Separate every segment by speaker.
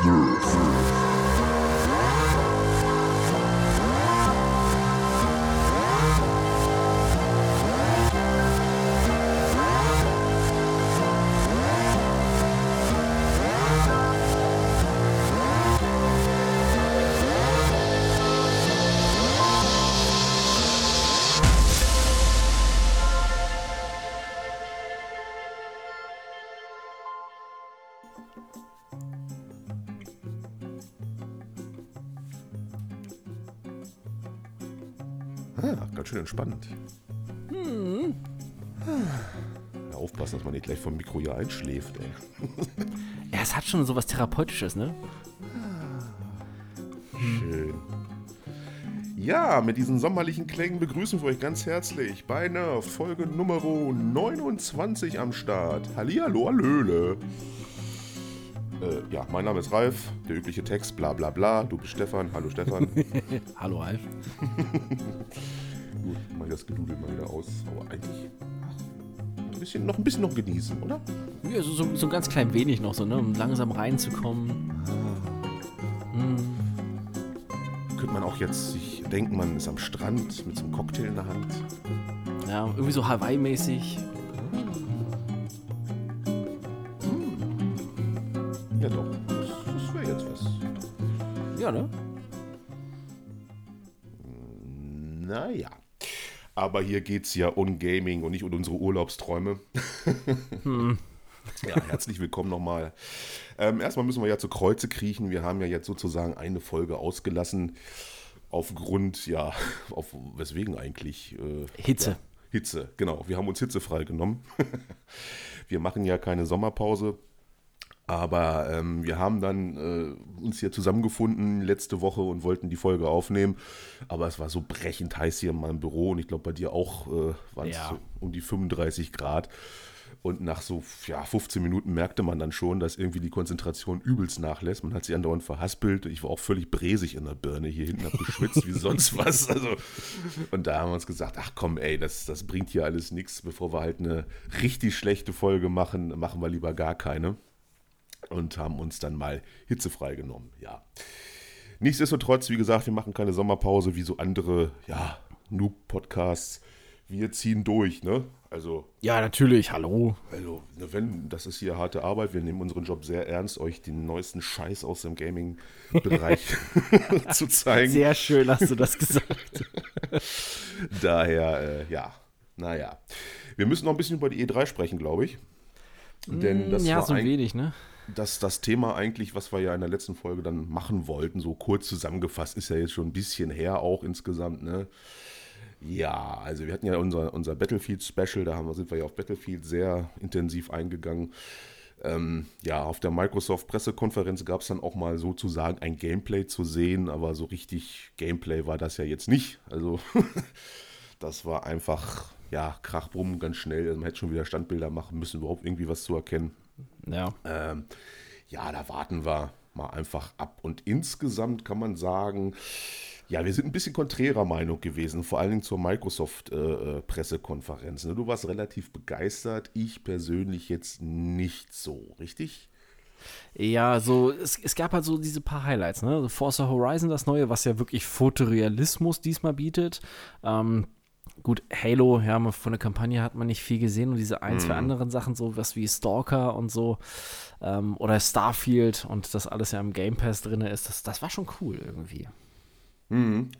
Speaker 1: Ah, schön entspannt. Hm. Ja, aufpassen, dass man nicht gleich vom Mikro hier einschläft, ey.
Speaker 2: Ja, es hat schon so was Therapeutisches, ne?
Speaker 1: Schön. Ja, mit diesen sommerlichen Klängen begrüßen wir euch ganz herzlich bei Nerf Folge Nummer 29 am Start. Hallihallo, Hallöle. Äh, ja, mein Name ist Ralf, der übliche Text, bla bla bla. Du bist Stefan, hallo Stefan.
Speaker 2: Hallo Alf.
Speaker 1: Gut, mach ich das Gedudel mal wieder aus. Aber eigentlich ein bisschen, noch ein bisschen noch genießen, oder?
Speaker 2: Ja, so, so, so ein ganz klein wenig noch so, ne? Um langsam reinzukommen.
Speaker 1: Könnte man auch jetzt sich denken, man ist am Strand mit so einem Cocktail in der Hand.
Speaker 2: Ja, irgendwie so Hawaii-mäßig.
Speaker 1: Ja doch, das, das wäre jetzt was.
Speaker 2: Ja, ne?
Speaker 1: Aber hier geht es ja um Gaming und nicht um unsere Urlaubsträume. Ja, herzlich willkommen nochmal. Ähm, erstmal müssen wir ja zu Kreuze kriechen. Wir haben ja jetzt sozusagen eine Folge ausgelassen. Aufgrund, ja, auf weswegen eigentlich? Äh,
Speaker 2: Hitze.
Speaker 1: Ja, Hitze, genau. Wir haben uns Hitze freigenommen. wir machen ja keine Sommerpause. Aber ähm, wir haben dann äh, uns hier zusammengefunden letzte Woche und wollten die Folge aufnehmen. Aber es war so brechend heiß hier in meinem Büro und ich glaube bei dir auch äh, waren es
Speaker 2: Ja.
Speaker 1: so um die 35 Grad. Und nach so ja, 15 Minuten merkte man dann schon, dass irgendwie die Konzentration übelst nachlässt. Man hat sich andauernd verhaspelt. Ich war auch völlig bräsig in der Birne hier hinten, hab geschwitzt wie sonst was. Also, und da haben wir uns gesagt, ach komm, ey, das, das bringt hier alles nichts. Bevor wir halt eine richtig schlechte Folge machen, machen wir lieber gar keine und haben uns dann mal hitzefrei genommen. Ja. Nichtsdestotrotz, wie gesagt, wir machen keine Sommerpause wie so andere, ja, Noob-Podcasts. Wir ziehen durch, ne? Also,
Speaker 2: Ja, natürlich, hallo.
Speaker 1: ne, wenn, das ist hier harte Arbeit. Wir nehmen unseren Job sehr ernst, euch den neuesten Scheiß aus dem Gaming-Bereich zu zeigen.
Speaker 2: Sehr schön hast du das gesagt.
Speaker 1: Daher, äh, ja, naja. Wir müssen noch ein bisschen über die E3 sprechen, glaube ich. Denn das
Speaker 2: Mm, ja,
Speaker 1: war
Speaker 2: so
Speaker 1: ein-
Speaker 2: wenig, ne?
Speaker 1: Das, das Thema eigentlich, was wir ja in der letzten Folge dann machen wollten, so kurz zusammengefasst, ist ja jetzt schon ein bisschen her auch insgesamt, ne? Ja, also wir hatten ja unser, unser Battlefield-Special, da haben, sind wir ja auf Battlefield sehr intensiv eingegangen. Ähm, ja, auf der Microsoft-Pressekonferenz gab es dann auch mal sozusagen ein Gameplay zu sehen, aber so richtig Gameplay war das ja jetzt nicht. Also das war einfach, ja, Krachbrumm ganz schnell. Also man hätte schon wieder Standbilder machen müssen, überhaupt irgendwie was zu erkennen.
Speaker 2: Ja.
Speaker 1: Ähm, ja, da warten wir mal einfach ab. Und insgesamt kann man sagen, ja, wir sind ein bisschen konträrer Meinung gewesen, vor allen Dingen zur Microsoft-Pressekonferenz. ne? du warst relativ begeistert, ich persönlich jetzt nicht so, richtig?
Speaker 2: Ja, so, es, es gab halt so diese paar Highlights, ne? So Forza Horizon, das neue, was ja wirklich Fotorealismus diesmal bietet. Ähm, gut, Halo, ja, von der Kampagne hat man nicht viel gesehen und diese ein, zwei anderen Sachen, so was wie Stalker und so, ähm, oder Starfield und das alles ja im Game Pass drin ist, das, das war schon cool irgendwie.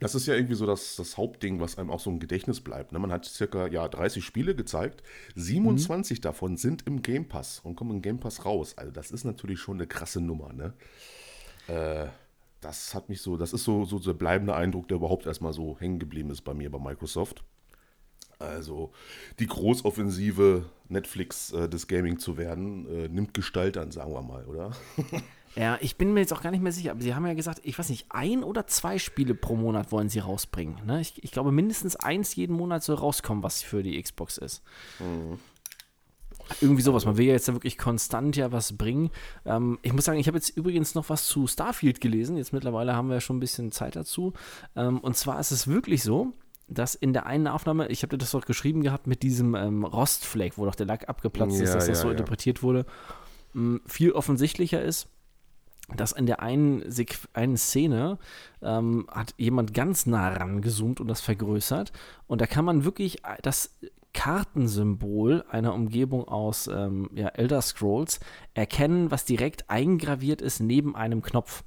Speaker 1: Das ist ja irgendwie so das, das Hauptding, was einem auch so im Gedächtnis bleibt. Ne? Man hat circa ja, 30 Spiele gezeigt, 27 davon sind im Game Pass und kommen im Game Pass raus. Also das ist natürlich schon eine krasse Nummer. Ne? Äh, das hat mich so, das ist so, so der bleibende Eindruck, der überhaupt erstmal so hängen geblieben ist bei mir bei Microsoft. Also die Großoffensive Netflix äh, des Gaming zu werden, äh, nimmt Gestalt an, sagen wir mal, oder?
Speaker 2: Ja, ich bin mir jetzt auch gar nicht mehr sicher, aber sie haben ja gesagt, ich weiß nicht, ein oder zwei Spiele pro Monat wollen sie rausbringen. Ne? Ich, ich glaube, mindestens eins jeden Monat soll rauskommen, was für die Xbox ist. Irgendwie sowas. Man will ja jetzt ja wirklich konstant ja was bringen. Ähm, ich muss sagen, ich habe jetzt übrigens noch was zu Starfield gelesen. Jetzt mittlerweile haben wir ja schon ein bisschen Zeit dazu. Ähm, und zwar ist es wirklich so, dass in der einen Aufnahme, ich habe dir das doch geschrieben gehabt mit diesem ähm, Rostfleck, wo doch der Lack abgeplatzt ist,
Speaker 1: Ja,
Speaker 2: dass das
Speaker 1: ja,
Speaker 2: so
Speaker 1: ja.
Speaker 2: interpretiert wurde, mh, viel offensichtlicher ist, dass in der einen, Sequ einen Szene ähm, hat jemand ganz nah rangezoomt und das vergrößert. Und da kann man wirklich das Kartensymbol einer Umgebung aus ähm, ja, Elder Scrolls erkennen, was direkt eingraviert ist neben einem Knopf.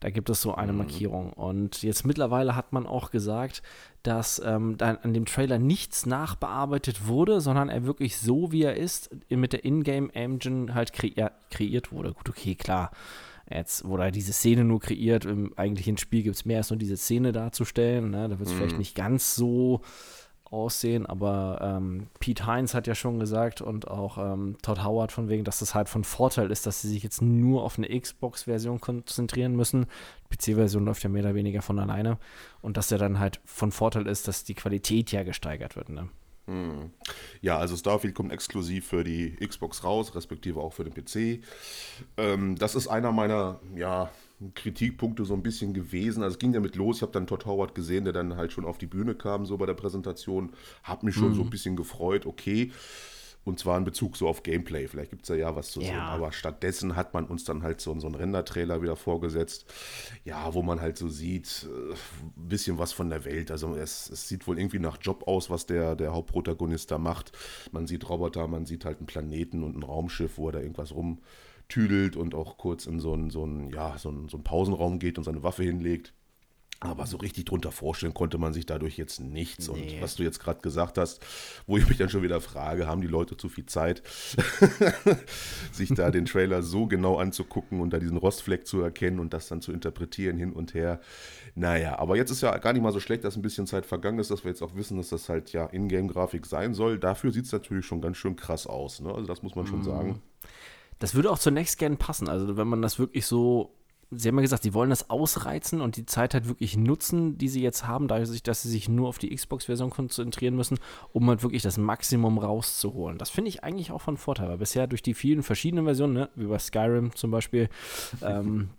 Speaker 2: Da gibt es so eine mhm. Markierung. Und jetzt mittlerweile hat man auch gesagt, dass ähm, an dem Trailer nichts nachbearbeitet wurde, sondern er wirklich so, wie er ist, mit der Ingame-Engine halt kreier kreiert wurde. Gut, okay, klar. Jetzt wurde halt diese Szene nur kreiert. Im eigentlichen Spiel gibt es mehr als nur diese Szene darzustellen. Ne? Da wird es mhm. vielleicht nicht ganz so aussehen, aber ähm, Pete Hines hat ja schon gesagt und auch ähm, Todd Howard von wegen, dass das halt von Vorteil ist, dass sie sich jetzt nur auf eine Xbox-Version konzentrieren müssen. PC-Version läuft ja mehr oder weniger von alleine und dass der dann halt von Vorteil ist, dass die Qualität ja gesteigert wird. Ne?
Speaker 1: Hm. Ja, also Starfield kommt exklusiv für die Xbox raus, respektive auch für den PC. Ähm, das ist einer meiner, ja, Kritikpunkte so ein bisschen gewesen. Also es ging damit los, ich habe dann Todd Howard gesehen, der dann halt schon auf die Bühne kam, so bei der Präsentation. Habe mich schon mhm. so ein bisschen gefreut, okay. Und zwar in Bezug so auf Gameplay. Vielleicht gibt es da ja was zu ja. sehen. Aber stattdessen hat man uns dann halt so, so einen Render-Trailer wieder vorgesetzt. Ja, wo man halt so sieht, ein äh, bisschen was von der Welt. Also es, es, sieht wohl irgendwie nach Job aus, was der, der Hauptprotagonist da macht. Man sieht Roboter, man sieht halt einen Planeten und ein Raumschiff, wo er da irgendwas rum tüdelt und auch kurz in so einen, so einen, ja, so einen, so einen Pausenraum geht und seine Waffe hinlegt. Aber so richtig drunter vorstellen konnte man sich dadurch jetzt nichts. Nee. Und was du jetzt gerade gesagt hast, wo ich mich dann schon wieder frage, haben die Leute zu viel Zeit, sich da den Trailer so genau anzugucken und da diesen Rostfleck zu erkennen und das dann zu interpretieren hin und her. Naja, aber jetzt ist ja gar nicht mal so schlecht, dass ein bisschen Zeit vergangen ist, dass wir jetzt auch wissen, dass das halt ja Ingame-Grafik sein soll. Dafür sieht es natürlich schon ganz schön krass aus. Ne? Also das muss man schon mm. sagen.
Speaker 2: Das würde auch zunächst gerne passen. Also wenn man das wirklich so, Sie haben ja gesagt, Sie wollen das ausreizen und die Zeit halt wirklich nutzen, die Sie jetzt haben, dadurch, dass Sie sich nur auf die Xbox-Version konzentrieren müssen, um halt wirklich das Maximum rauszuholen. Das finde ich eigentlich auch von Vorteil, weil bisher durch die vielen verschiedenen Versionen, ne, wie bei Skyrim zum Beispiel, ähm,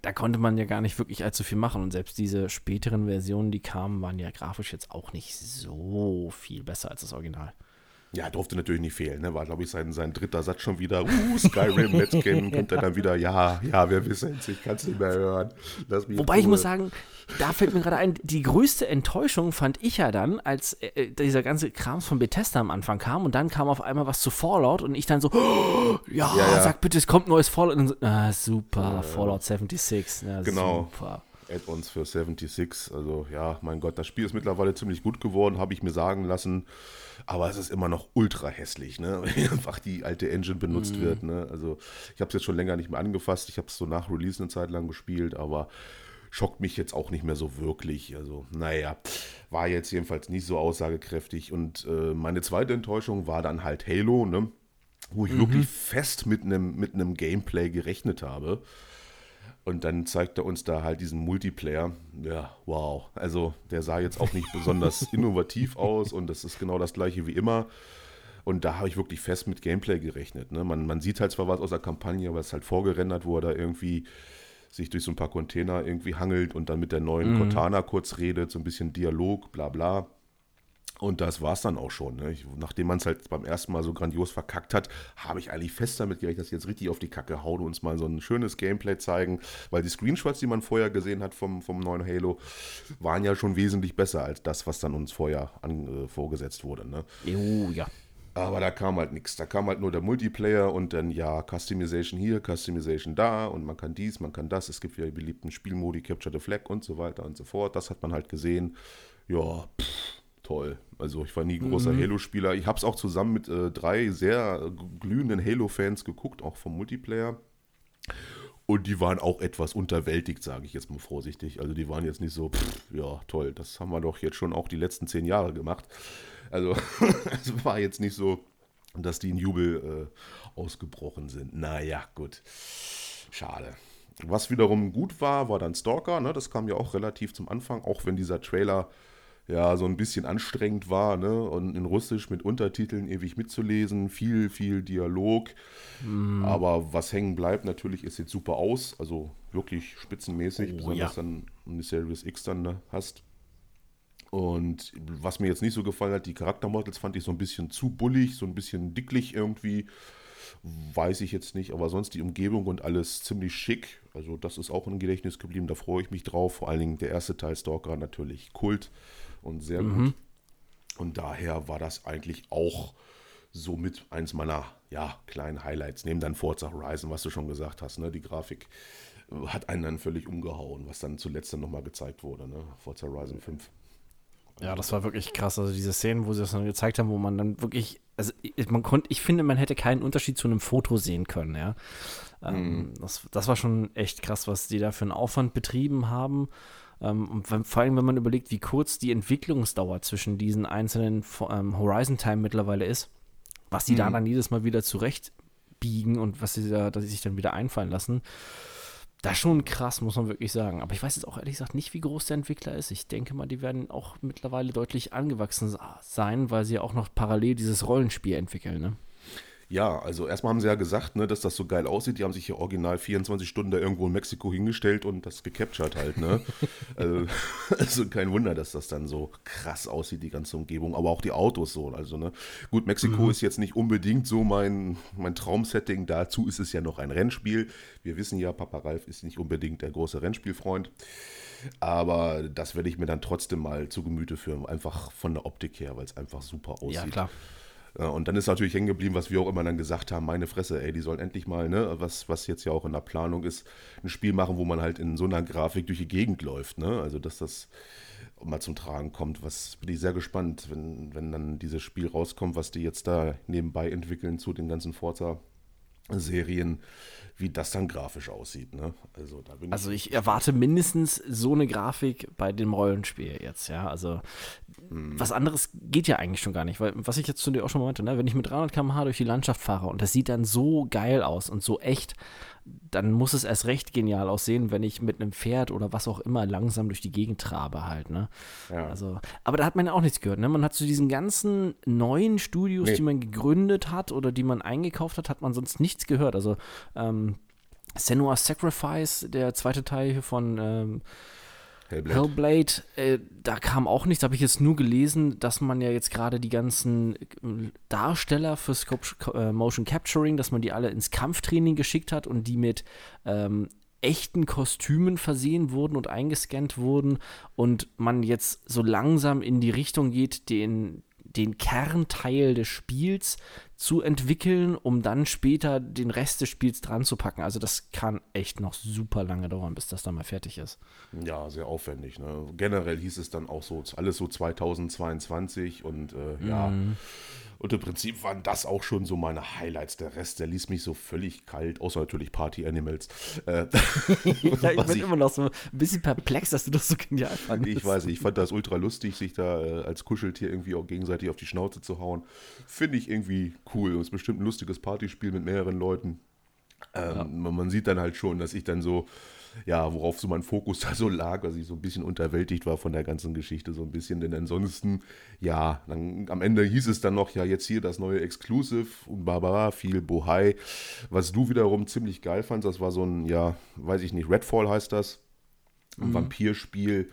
Speaker 2: da konnte man ja gar nicht wirklich allzu viel machen. Und selbst diese späteren Versionen, die kamen, waren ja grafisch jetzt auch nicht so viel besser als das Original.
Speaker 1: Ja, durfte natürlich nicht fehlen. Ne? War, glaube ich, sein, sein dritter Satz schon wieder. Uh, Skyrim, let's kennen. Kommt er dann wieder, ja, ja, wir wissen es, ich kann es nicht mehr hören.
Speaker 2: Wobei ich muss sagen, da fällt mir gerade ein, die größte Enttäuschung fand ich ja dann, als äh, dieser ganze Krams von Bethesda am Anfang kam und dann kam auf einmal was zu Fallout und ich dann so, oh, ja, ja, ja, sag bitte, es kommt neues Fallout. Und so, ah, super, ja, Fallout 76. Ja,
Speaker 1: genau. Super. Add-ons für 76. Also ja, mein Gott, das Spiel ist mittlerweile ziemlich gut geworden, habe ich mir sagen lassen. Aber es ist immer noch ultra hässlich, ne? wenn einfach die alte Engine benutzt mhm. wird. Ne? Also ich habe es jetzt schon länger nicht mehr angefasst. Ich habe es so nach Release eine Zeit lang gespielt, aber schockt mich jetzt auch nicht mehr so wirklich. Also, naja, war jetzt jedenfalls nicht so aussagekräftig. Und äh, meine zweite Enttäuschung war dann halt Halo, ne? wo ich mhm. wirklich fest mit einem mit Gameplay gerechnet habe. Und dann zeigt er uns da halt diesen Multiplayer. Ja, wow. Also der sah jetzt auch nicht besonders innovativ aus und das ist genau das gleiche wie immer. Und da habe ich wirklich fest mit Gameplay gerechnet. Ne? Man, man sieht halt zwar was aus der Kampagne, aber es ist halt vorgerendert, wo er da irgendwie sich durch so ein paar Container irgendwie hangelt und dann mit der neuen mhm. Cortana kurz redet, so ein bisschen Dialog, bla bla. Und das war es dann auch schon. Ne? Ich, nachdem man es halt beim ersten Mal so grandios verkackt hat, habe ich eigentlich fest damit gerechnet, dass sie jetzt richtig auf die Kacke hauen und uns mal so ein schönes Gameplay zeigen. Weil die Screenshots, die man vorher gesehen hat vom, vom neuen Halo, waren ja schon wesentlich besser als das, was dann uns vorher an, äh, vorgesetzt wurde. Ne?
Speaker 2: Oh, ja.
Speaker 1: Aber da kam halt nichts. Da kam halt nur der Multiplayer und dann ja, Customization hier, Customization da und man kann dies, man kann das. Es gibt ja die beliebten Spielmodi, Capture the Flag und so weiter und so fort. Das hat man halt gesehen. Ja, pff toll. Also ich war nie großer mhm. Halo-Spieler. Ich habe es auch zusammen mit äh, drei sehr glühenden Halo-Fans geguckt, auch vom Multiplayer. Und die waren auch etwas unterwältigt, sage ich jetzt mal vorsichtig. Also die waren jetzt nicht so, pff, ja toll, das haben wir doch jetzt schon auch die letzten zehn Jahre gemacht. Also es war jetzt nicht so, dass die in Jubel äh, ausgebrochen sind. Naja, gut. Schade. Was wiederum gut war, war dann Stalker. Ne? Das kam ja auch relativ zum Anfang, auch wenn dieser Trailer ja so ein bisschen anstrengend war, ne? Und in Russisch mit Untertiteln ewig mitzulesen, viel, viel Dialog. Mm. Aber was hängen bleibt, natürlich, es sieht super aus, also wirklich spitzenmäßig, oh, besonders ja. dann in die Series X dann ne, hast. Und was mir jetzt nicht so gefallen hat, die Charaktermodels fand ich so ein bisschen zu bullig, so ein bisschen dicklich irgendwie. weiß ich jetzt nicht, aber sonst die Umgebung und alles ziemlich schick. Also das ist auch im Gedächtnis geblieben, da freue ich mich drauf. Vor allen Dingen der erste Teil Stalker natürlich Kult und sehr mhm. gut. Und daher war das eigentlich auch somit eins meiner ja, kleinen Highlights. Neben dann Forza Horizon, was du schon gesagt hast. Ne? Die Grafik äh, hat einen dann völlig umgehauen, was dann zuletzt dann nochmal gezeigt wurde. Ne? Forza Horizon 5.
Speaker 2: Ja, das war wirklich krass. Also diese Szenen, wo sie das dann gezeigt haben, wo man dann wirklich, also man konnte, ich finde, man hätte keinen Unterschied zu einem Foto sehen können, ja. Ähm, mhm. das, das war schon echt krass, was die da für einen Aufwand betrieben haben. Ähm, und wenn, vor allem, wenn man überlegt, wie kurz die Entwicklungsdauer zwischen diesen einzelnen ähm, Horizon Time mittlerweile ist, was die mhm. da dann jedes Mal wieder zurechtbiegen und was sie da, dass sie sich dann wieder einfallen lassen. Das ist schon krass, muss man wirklich sagen. Aber ich weiß jetzt auch ehrlich gesagt nicht, wie groß der Entwickler ist. Ich denke mal, die werden auch mittlerweile deutlich angewachsen sein, weil sie ja auch noch parallel dieses Rollenspiel entwickeln. Ne?
Speaker 1: Ja, also erstmal haben sie ja gesagt, ne, dass das so geil aussieht. Die haben sich hier original 24 Stunden da irgendwo in Mexiko hingestellt und das gecaptured halt. Ne? also, also kein Wunder, dass das dann so krass aussieht, die ganze Umgebung. Aber auch die Autos so. Also, ne? Gut, Mexiko mhm. ist jetzt nicht unbedingt so mein, mein Traumsetting. Dazu ist es ja noch ein Rennspiel. Wir wissen ja, Papa Ralf ist nicht unbedingt der große Rennspielfreund. Aber das werde ich mir dann trotzdem mal zu Gemüte führen. Einfach von der Optik her, weil es einfach super aussieht. Ja, klar. Und dann ist natürlich hängen geblieben, was wir auch immer dann gesagt haben, meine Fresse, ey, die sollen endlich mal, ne, was, was jetzt ja auch in der Planung ist, ein Spiel machen, wo man halt in so einer Grafik durch die Gegend läuft, ne? Also dass das mal zum Tragen kommt. Was bin ich sehr gespannt, wenn, wenn dann dieses Spiel rauskommt, was die jetzt da nebenbei entwickeln zu den ganzen Forza-Serien wie das dann grafisch aussieht. Ne?
Speaker 2: Also, da bin ich also ich erwarte mindestens so eine Grafik bei dem Rollenspiel jetzt, ja. Also hm. was anderes geht ja eigentlich schon gar nicht, weil was ich jetzt zu dir auch schon mal meinte, ne? wenn ich mit 300 km/h durch die Landschaft fahre und das sieht dann so geil aus und so echt, dann muss es erst recht genial aussehen, wenn ich mit einem Pferd oder was auch immer langsam durch die Gegend trabe halt, ne? Ja. Also, aber da hat man ja auch nichts gehört, ne? Man hat zu diesen ganzen neuen Studios, nee. die man gegründet hat oder die man eingekauft hat, hat man sonst nichts gehört. Also, ähm, Senua's Sacrifice, der zweite Teil hier von ähm, Hellblade, Hellblade äh, da kam auch nichts. Habe ich jetzt nur gelesen, dass man ja jetzt gerade die ganzen äh, Darsteller für Scope, äh, Motion Capturing, dass man die alle ins Kampftraining geschickt hat und die mit ähm, echten Kostümen versehen wurden und eingescannt wurden und man jetzt so langsam in die Richtung geht, den, den Kernteil des Spiels zu entwickeln, um dann später den Rest des Spiels dran zu packen. Also das kann echt noch super lange dauern, bis das dann mal fertig ist.
Speaker 1: Ja, sehr aufwendig. Ne? Generell hieß es dann auch so, alles so 2022 und äh, ja. Und im Prinzip waren das auch schon so meine Highlights. Der Rest, der ließ mich so völlig kalt, außer natürlich Party Animals. Äh,
Speaker 2: ja, ich bin immer noch so ein bisschen perplex, dass du das so genial
Speaker 1: fandest. Ich weiß ich fand das ultra lustig, sich da äh, als Kuscheltier irgendwie auch gegenseitig auf die Schnauze zu hauen. Finde ich irgendwie cool. Es ist bestimmt ein lustiges Partyspiel mit mehreren Leuten. Ähm, ja. Man sieht dann halt schon, dass ich dann so ja, worauf so mein Fokus da so lag, dass ich so ein bisschen unterwältigt war von der ganzen Geschichte, so ein bisschen. Denn ansonsten, ja, dann, am Ende hieß es dann noch, ja, jetzt hier das neue Exclusive und Barbara, viel Bohai. Was du wiederum ziemlich geil fandst, das war so ein, ja, weiß ich nicht, Redfall heißt das. Ein mhm. Vampirspiel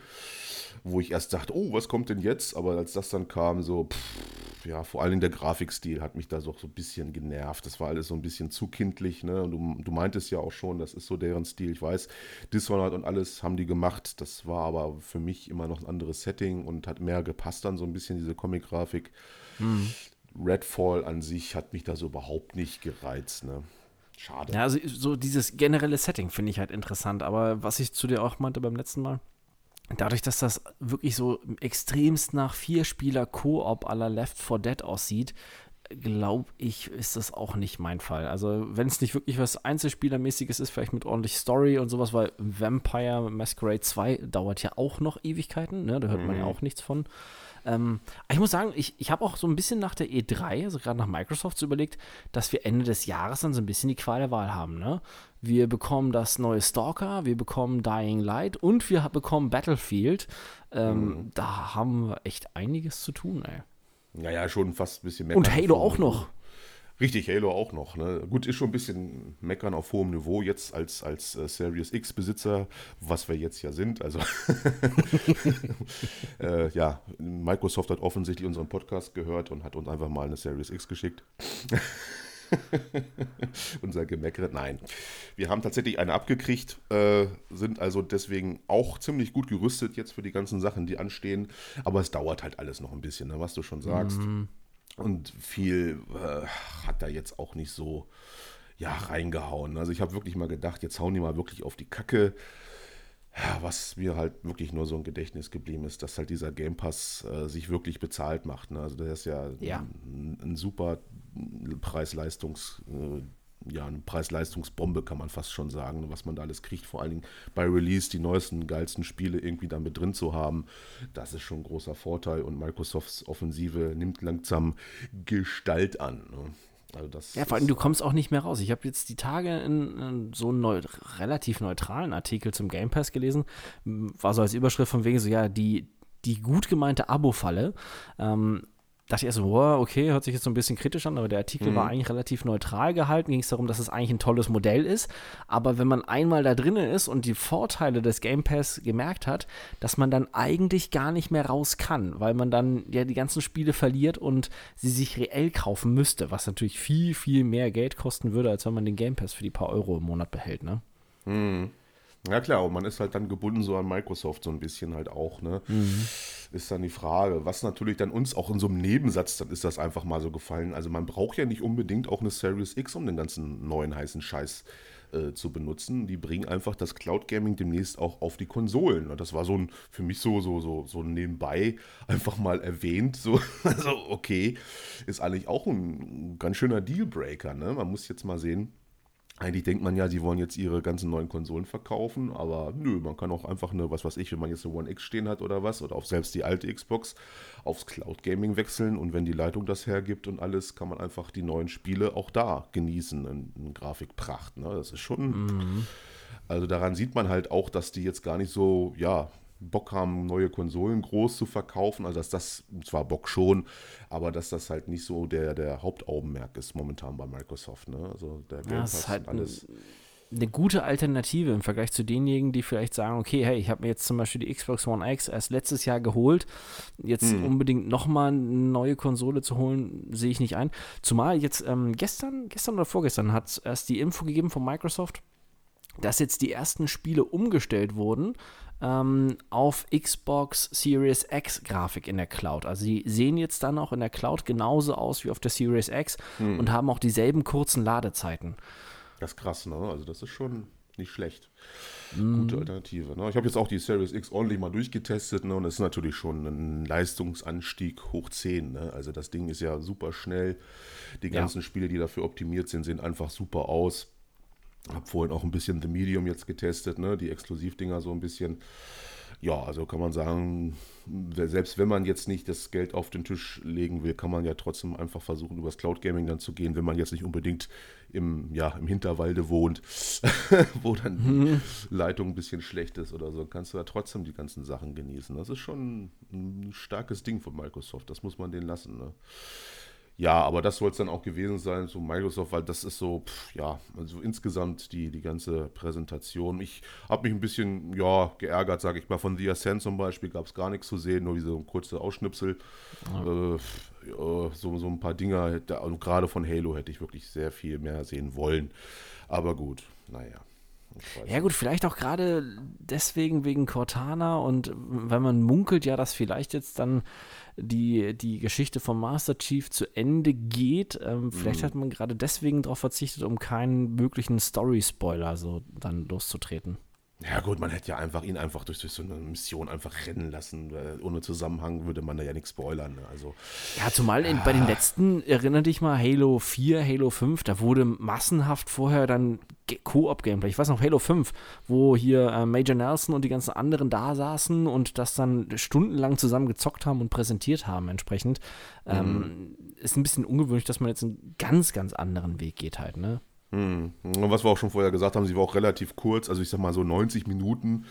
Speaker 1: wo ich erst dachte, oh, was kommt denn jetzt? Aber als das dann kam, so, pff, ja, vor allem der Grafikstil hat mich da so, so ein bisschen genervt. Das war alles so ein bisschen zu kindlich, ne? Und du, du meintest ja auch schon, das ist so deren Stil. Ich weiß, Dishonored und alles haben die gemacht. Das war aber für mich immer noch ein anderes Setting und hat mehr gepasst dann so ein bisschen, diese Comic-Grafik. Mhm. Redfall an sich hat mich da so überhaupt nicht gereizt, ne?
Speaker 2: Schade. Ja, also so dieses generelle Setting finde ich halt interessant, aber was ich zu dir auch meinte beim letzten Mal, dadurch, dass das wirklich so extremst nach vier Spieler Koop aller Left 4 Dead aussieht, glaube ich, ist das auch nicht mein Fall. Also, wenn es nicht wirklich was Einzelspielermäßiges ist, vielleicht mit ordentlich Story und sowas, weil Vampire Masquerade 2 dauert ja auch noch Ewigkeiten, ne? da hört man ja mhm. auch nichts von. Ähm, ich muss sagen, ich, ich habe auch so ein bisschen nach der E3, also gerade nach Microsoft, so überlegt, dass wir Ende des Jahres dann so ein bisschen die Qual der Wahl haben. Ne? Wir bekommen das neue Stalker, wir bekommen Dying Light und wir bekommen Battlefield. Ähm, mhm. Da haben wir echt einiges zu tun, ey.
Speaker 1: Naja, schon fast ein bisschen
Speaker 2: mehr. Und Halo auch noch.
Speaker 1: Richtig, Halo auch noch. Ne? Gut, ist schon ein bisschen meckern auf hohem Niveau jetzt als, als äh, Series X-Besitzer, was wir jetzt ja sind. Also, äh, ja, Microsoft hat offensichtlich unseren Podcast gehört und hat uns einfach mal eine Series X geschickt. Unser Gemeckere. Nein. Wir haben tatsächlich eine abgekriegt, äh, sind also deswegen auch ziemlich gut gerüstet jetzt für die ganzen Sachen, die anstehen. Aber es dauert halt alles noch ein bisschen, ne, was du schon sagst. Mhm. Und viel äh, hat da jetzt auch nicht so ja, reingehauen. Also ich habe wirklich mal gedacht, jetzt hauen die mal wirklich auf die Kacke. Ja, was mir halt wirklich nur so ein Gedächtnis geblieben ist, dass halt dieser Game Pass äh, sich wirklich bezahlt macht. Ne? Also das ist ja, ja. Ein, ein, super Preis-Leistungs- äh, ja, eine Preis-Leistungsbombe, kann man fast schon sagen, was man da alles kriegt. Vor allen Dingen bei Release die neuesten, geilsten Spiele irgendwie dann mit drin zu haben. Das ist schon ein großer Vorteil und Microsofts Offensive nimmt langsam Gestalt an. Ne?
Speaker 2: Also ja, vor allem, du kommst auch nicht mehr raus. Ich habe jetzt die Tage in, in so einen neu, relativ neutralen Artikel zum Game Pass gelesen. War so als Überschrift von wegen so, ja, die, die gut gemeinte Abo-Falle. Ähm, dachte ich erst so, wow, okay, hört sich jetzt so ein bisschen kritisch an, aber der Artikel mhm. war eigentlich relativ neutral gehalten. Ging es darum, dass es eigentlich ein tolles Modell ist. Aber wenn man einmal da drinnen ist und die Vorteile des Game Pass gemerkt hat, dass man dann eigentlich gar nicht mehr raus kann, weil man dann ja die ganzen Spiele verliert und sie sich reell kaufen müsste, was natürlich viel, viel mehr Geld kosten würde, als wenn man den Game Pass für die paar Euro im Monat behält, ne?
Speaker 1: Mhm. Ja klar, und man ist halt dann gebunden so an Microsoft so ein bisschen halt auch, ne? Mhm. Ist dann die Frage, was natürlich dann uns auch in so einem Nebensatz, dann ist das einfach mal so gefallen. Also man braucht ja nicht unbedingt auch eine Series X, um den ganzen neuen heißen Scheiß äh, zu benutzen. Die bringen einfach das Cloud Gaming demnächst auch auf die Konsolen. Und das war so ein, für mich so, so, so, so nebenbei einfach mal erwähnt. So, also okay, ist eigentlich auch ein ganz schöner Dealbreaker, ne? Man muss jetzt mal sehen eigentlich denkt man ja, sie wollen jetzt ihre ganzen neuen Konsolen verkaufen, aber nö, man kann auch einfach eine, was weiß ich, wenn man jetzt eine One X stehen hat oder was, oder auf selbst die alte Xbox, aufs Cloud Gaming wechseln und wenn die Leitung das hergibt und alles, kann man einfach die neuen Spiele auch da genießen in, in Grafikpracht. Ne? Das ist schon. Mhm. Also daran sieht man halt auch, dass die jetzt gar nicht so, ja, Bock haben, neue Konsolen groß zu verkaufen. Also dass das, zwar Bock schon, aber dass das halt nicht so der, der Hauptaugenmerk ist momentan bei Microsoft. Ne? Also der
Speaker 2: Game Pass ja, halt alles. Eine gute Alternative im Vergleich zu denjenigen, die vielleicht sagen, okay, hey, ich habe mir jetzt zum Beispiel die Xbox One X erst letztes Jahr geholt, jetzt hm. unbedingt nochmal eine neue Konsole zu holen, sehe ich nicht ein. Zumal jetzt ähm, gestern, gestern oder vorgestern hat es erst die Info gegeben von Microsoft, dass jetzt die ersten Spiele umgestellt wurden ähm, auf Xbox Series X Grafik in der Cloud. Also sie sehen jetzt dann auch in der Cloud genauso aus wie auf der Series X hm. und haben auch dieselben kurzen Ladezeiten.
Speaker 1: Das ist krass, ne? Also das ist schon nicht schlecht. Mhm. Gute Alternative. Ne? Ich habe jetzt auch die Series X ordentlich mal durchgetestet ne? und das ist natürlich schon ein Leistungsanstieg hoch 10. Ne? Also das Ding ist ja super schnell. Die ganzen ja. Spiele, die dafür optimiert sind, sehen einfach super aus. Habe vorhin auch ein bisschen The Medium jetzt getestet, ne? die Exklusivdinger so ein bisschen. Ja, also kann man sagen, selbst wenn man jetzt nicht das Geld auf den Tisch legen will, kann man ja trotzdem einfach versuchen, übers Cloud Gaming dann zu gehen, wenn man jetzt nicht unbedingt im, ja, im Hinterwalde wohnt, wo dann die mhm. Leitung ein bisschen schlecht ist oder so, kannst du ja trotzdem die ganzen Sachen genießen. Das ist schon ein starkes Ding von Microsoft, das muss man denen lassen. Ne? Ja, aber das soll es dann auch gewesen sein, so Microsoft, weil das ist so, pff, ja, also insgesamt die, die ganze Präsentation. Ich habe mich ein bisschen, ja, geärgert, sage ich mal. Von The Ascent zum Beispiel gab es gar nichts zu sehen, nur diese kurze Ausschnipsel. Ja. Äh, so, so ein paar Dinger, gerade von Halo hätte ich wirklich sehr viel mehr sehen wollen. Aber gut, naja.
Speaker 2: Ja gut, vielleicht auch gerade deswegen wegen Cortana und wenn man munkelt ja, dass vielleicht jetzt dann die, die Geschichte vom Master Chief zu Ende geht, ähm, vielleicht mhm. hat man gerade deswegen darauf verzichtet, um keinen möglichen Story-Spoiler so dann loszutreten.
Speaker 1: Ja gut, man hätte ja einfach ihn einfach durch, durch so eine Mission einfach rennen lassen. Ohne Zusammenhang würde man da ja nichts spoilern. Ne? Also,
Speaker 2: ja, zumal in, bei den letzten, erinnere dich mal, Halo 4, Halo 5, da wurde massenhaft vorher dann Koop-Gameplay. Ich weiß noch, Halo 5, wo hier äh, Major Nelson und die ganzen anderen da saßen und das dann stundenlang zusammen gezockt haben und präsentiert haben entsprechend. Ähm, mhm. ist ein bisschen ungewöhnlich, dass man jetzt einen ganz, ganz anderen Weg geht halt, ne?
Speaker 1: Hm. Und was wir auch schon vorher gesagt haben, sie war auch relativ kurz, also ich sag mal so 90 Minuten.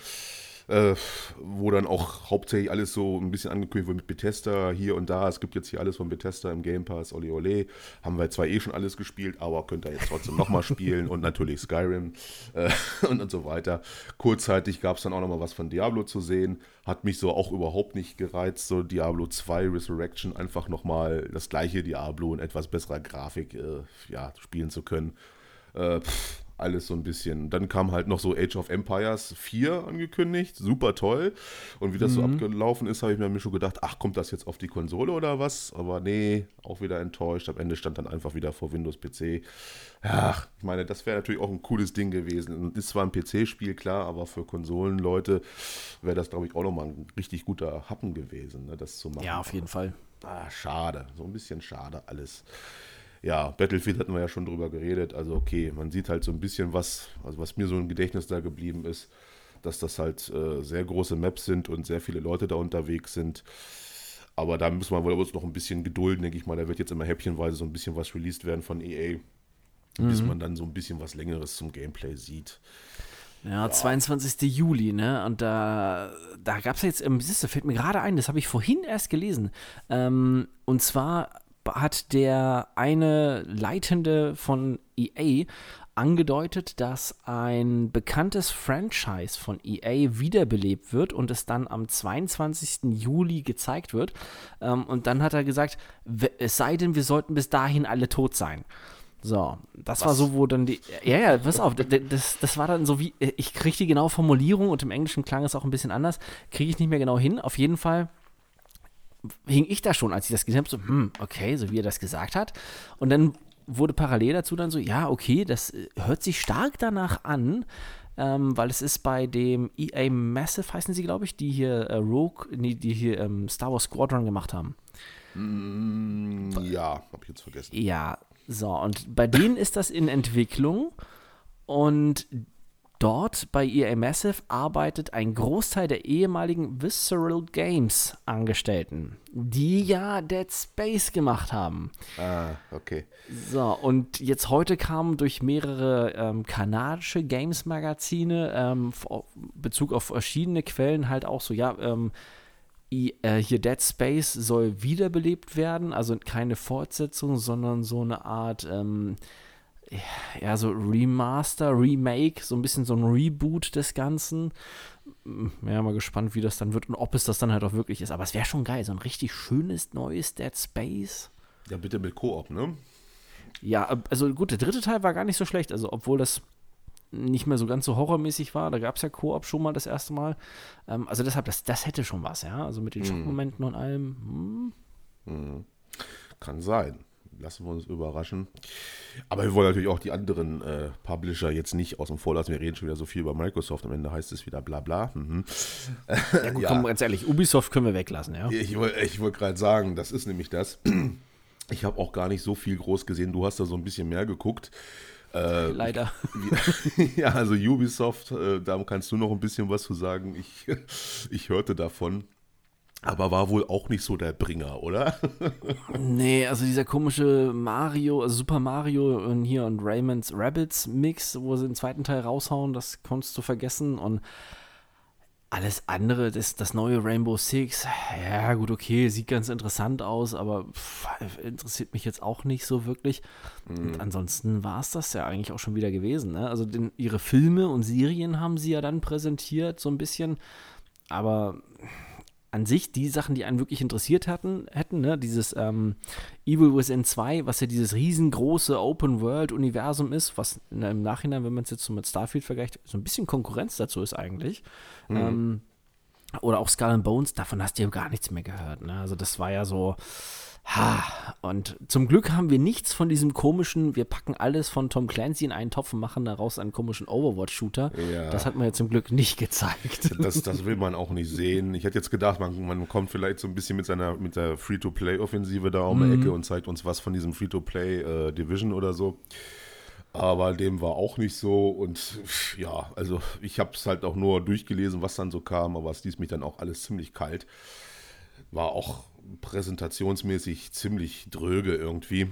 Speaker 1: Äh, wo dann auch hauptsächlich alles so ein bisschen angekündigt wird mit Bethesda hier und da. Es gibt jetzt hier alles von Bethesda im Game Pass, ole ole. Haben wir zwar eh schon alles gespielt, aber könnt ihr jetzt trotzdem nochmal spielen und natürlich Skyrim äh, und, und so weiter. Kurzzeitig gab es dann auch nochmal was von Diablo zu sehen. Hat mich so auch überhaupt nicht gereizt, so Diablo 2 Resurrection einfach nochmal das gleiche Diablo in etwas besserer Grafik äh, ja, spielen zu können. Äh, pff, alles so ein bisschen. Dann kam halt noch so Age of Empires 4 angekündigt, super toll. Und wie das mhm. so abgelaufen ist, habe ich mir schon gedacht, ach, kommt das jetzt auf die Konsole oder was? Aber nee, auch wieder enttäuscht. Am Ende stand dann einfach wieder vor Windows PC. Ach, ich meine, das wäre natürlich auch ein cooles Ding gewesen. Ist zwar ein PC-Spiel, klar, aber für Konsolenleute wäre das, glaube ich, auch nochmal ein richtig guter Happen gewesen, ne, das zu machen.
Speaker 2: Ja, auf jeden Fall.
Speaker 1: Ah, schade. So ein bisschen schade alles ja, Battlefield hatten wir ja schon drüber geredet. Also okay, man sieht halt so ein bisschen was, also was mir so im Gedächtnis da geblieben ist, dass das halt äh, sehr große Maps sind und sehr viele Leute da unterwegs sind. Aber da müssen wir wohl uns noch ein bisschen gedulden, denke ich mal. Da wird jetzt immer häppchenweise so ein bisschen was released werden von EA, mhm. bis man dann so ein bisschen was Längeres zum Gameplay sieht.
Speaker 2: Ja, ja, 22. Juli, ne? Und da, da gab es jetzt, ähm, siehst du, fällt mir gerade ein, das habe ich vorhin erst gelesen. Ähm, und zwar hat der eine Leitende von EA angedeutet, dass ein bekanntes Franchise von EA wiederbelebt wird und es dann am 22. Juli gezeigt wird. Ähm, und dann hat er gesagt, es sei denn, wir sollten bis dahin alle tot sein. So, das Was? war so, wo dann die. Ja, ja, pass auf, das, das war dann so wie. Ich kriege die genaue Formulierung und im Englischen klang es auch ein bisschen anders. Kriege ich nicht mehr genau hin. Auf jeden Fall hing ich da schon, als ich das gesehen habe, so, hm, okay, so wie er das gesagt hat. Und dann wurde parallel dazu dann so, ja, okay, das äh, hört sich stark danach an, ähm, weil es ist bei dem EA Massive, heißen sie, glaube ich, die hier äh, Rogue, nee, die hier ähm, Star Wars Squadron gemacht haben.
Speaker 1: Mm, ja, hab ich jetzt vergessen.
Speaker 2: Ja, so, und bei denen ist das in Entwicklung und Dort bei EA Massive arbeitet ein Großteil der ehemaligen Visceral Games Angestellten, die ja Dead Space gemacht haben.
Speaker 1: Ah, okay.
Speaker 2: So, und jetzt heute kamen durch mehrere ähm, kanadische Games-Magazine ähm, Bezug auf verschiedene Quellen halt auch so, ja, ähm, äh, hier Dead Space soll wiederbelebt werden, also keine Fortsetzung, sondern so eine Art ähm, ja, so Remaster, Remake, so ein bisschen so ein Reboot des Ganzen. Ja, mal gespannt, wie das dann wird und ob es das dann halt auch wirklich ist. Aber es wäre schon geil, so ein richtig schönes neues Dead Space.
Speaker 1: Ja, bitte mit Koop, ne?
Speaker 2: Ja, also gut, der dritte Teil war gar nicht so schlecht. Also, obwohl das nicht mehr so ganz so horrormäßig war, da gab es ja Koop schon mal das erste Mal. Ähm, also, deshalb, das, das hätte schon was, ja. Also mit den mhm. Schockmomenten und allem.
Speaker 1: Hm. Mhm. Kann sein lassen wir uns überraschen. Aber wir wollen natürlich auch die anderen äh, Publisher jetzt nicht außen vor lassen. Wir reden schon wieder so viel über Microsoft. Am Ende heißt es wieder bla bla. Mhm.
Speaker 2: Ja, gut, ja. komm, ganz ehrlich, Ubisoft können wir weglassen, ja.
Speaker 1: Ich, ich wollte gerade sagen, das ist nämlich das. Ich habe auch gar nicht so viel groß gesehen. Du hast da so ein bisschen mehr geguckt.
Speaker 2: Äh, Leider.
Speaker 1: ja, also Ubisoft, äh, da kannst du noch ein bisschen was zu sagen. Ich, ich hörte davon. Aber war wohl auch nicht so der Bringer, oder?
Speaker 2: nee, also dieser komische Mario, also Super Mario und hier und Raymonds Rabbits Mix, wo sie den zweiten Teil raushauen, das konntest du vergessen. Und alles andere, das, das neue Rainbow Six, ja gut, okay, sieht ganz interessant aus, aber pff, interessiert mich jetzt auch nicht so wirklich. Mhm. Und ansonsten war es das ja eigentlich auch schon wieder gewesen. Ne? Also den, ihre Filme und Serien haben sie ja dann präsentiert, so ein bisschen. Aber an sich die Sachen, die einen wirklich interessiert hatten, hätten, ne? dieses ähm, Evil Within 2, was ja dieses riesengroße Open-World-Universum ist, was im Nachhinein, wenn man es jetzt so mit Starfield vergleicht, so ein bisschen Konkurrenz dazu ist eigentlich. Mhm. Ähm, oder auch Skull and Bones, davon hast du ja gar nichts mehr gehört. Ne? Also das war ja so, Ha, und zum Glück haben wir nichts von diesem komischen, wir packen alles von Tom Clancy in einen Topf und machen daraus einen komischen Overwatch-Shooter. Ja. Das hat man ja zum Glück nicht gezeigt.
Speaker 1: Das, das will man auch nicht sehen. Ich hätte jetzt gedacht, man, man kommt vielleicht so ein bisschen mit seiner mit der Free-to-Play-Offensive da um die mhm. Ecke und zeigt uns was von diesem Free-to-Play-Division äh, oder so. Aber dem war auch nicht so und ja, also ich habe es halt auch nur durchgelesen, was dann so kam, aber es ließ mich dann auch alles ziemlich kalt. War auch präsentationsmäßig ziemlich dröge irgendwie.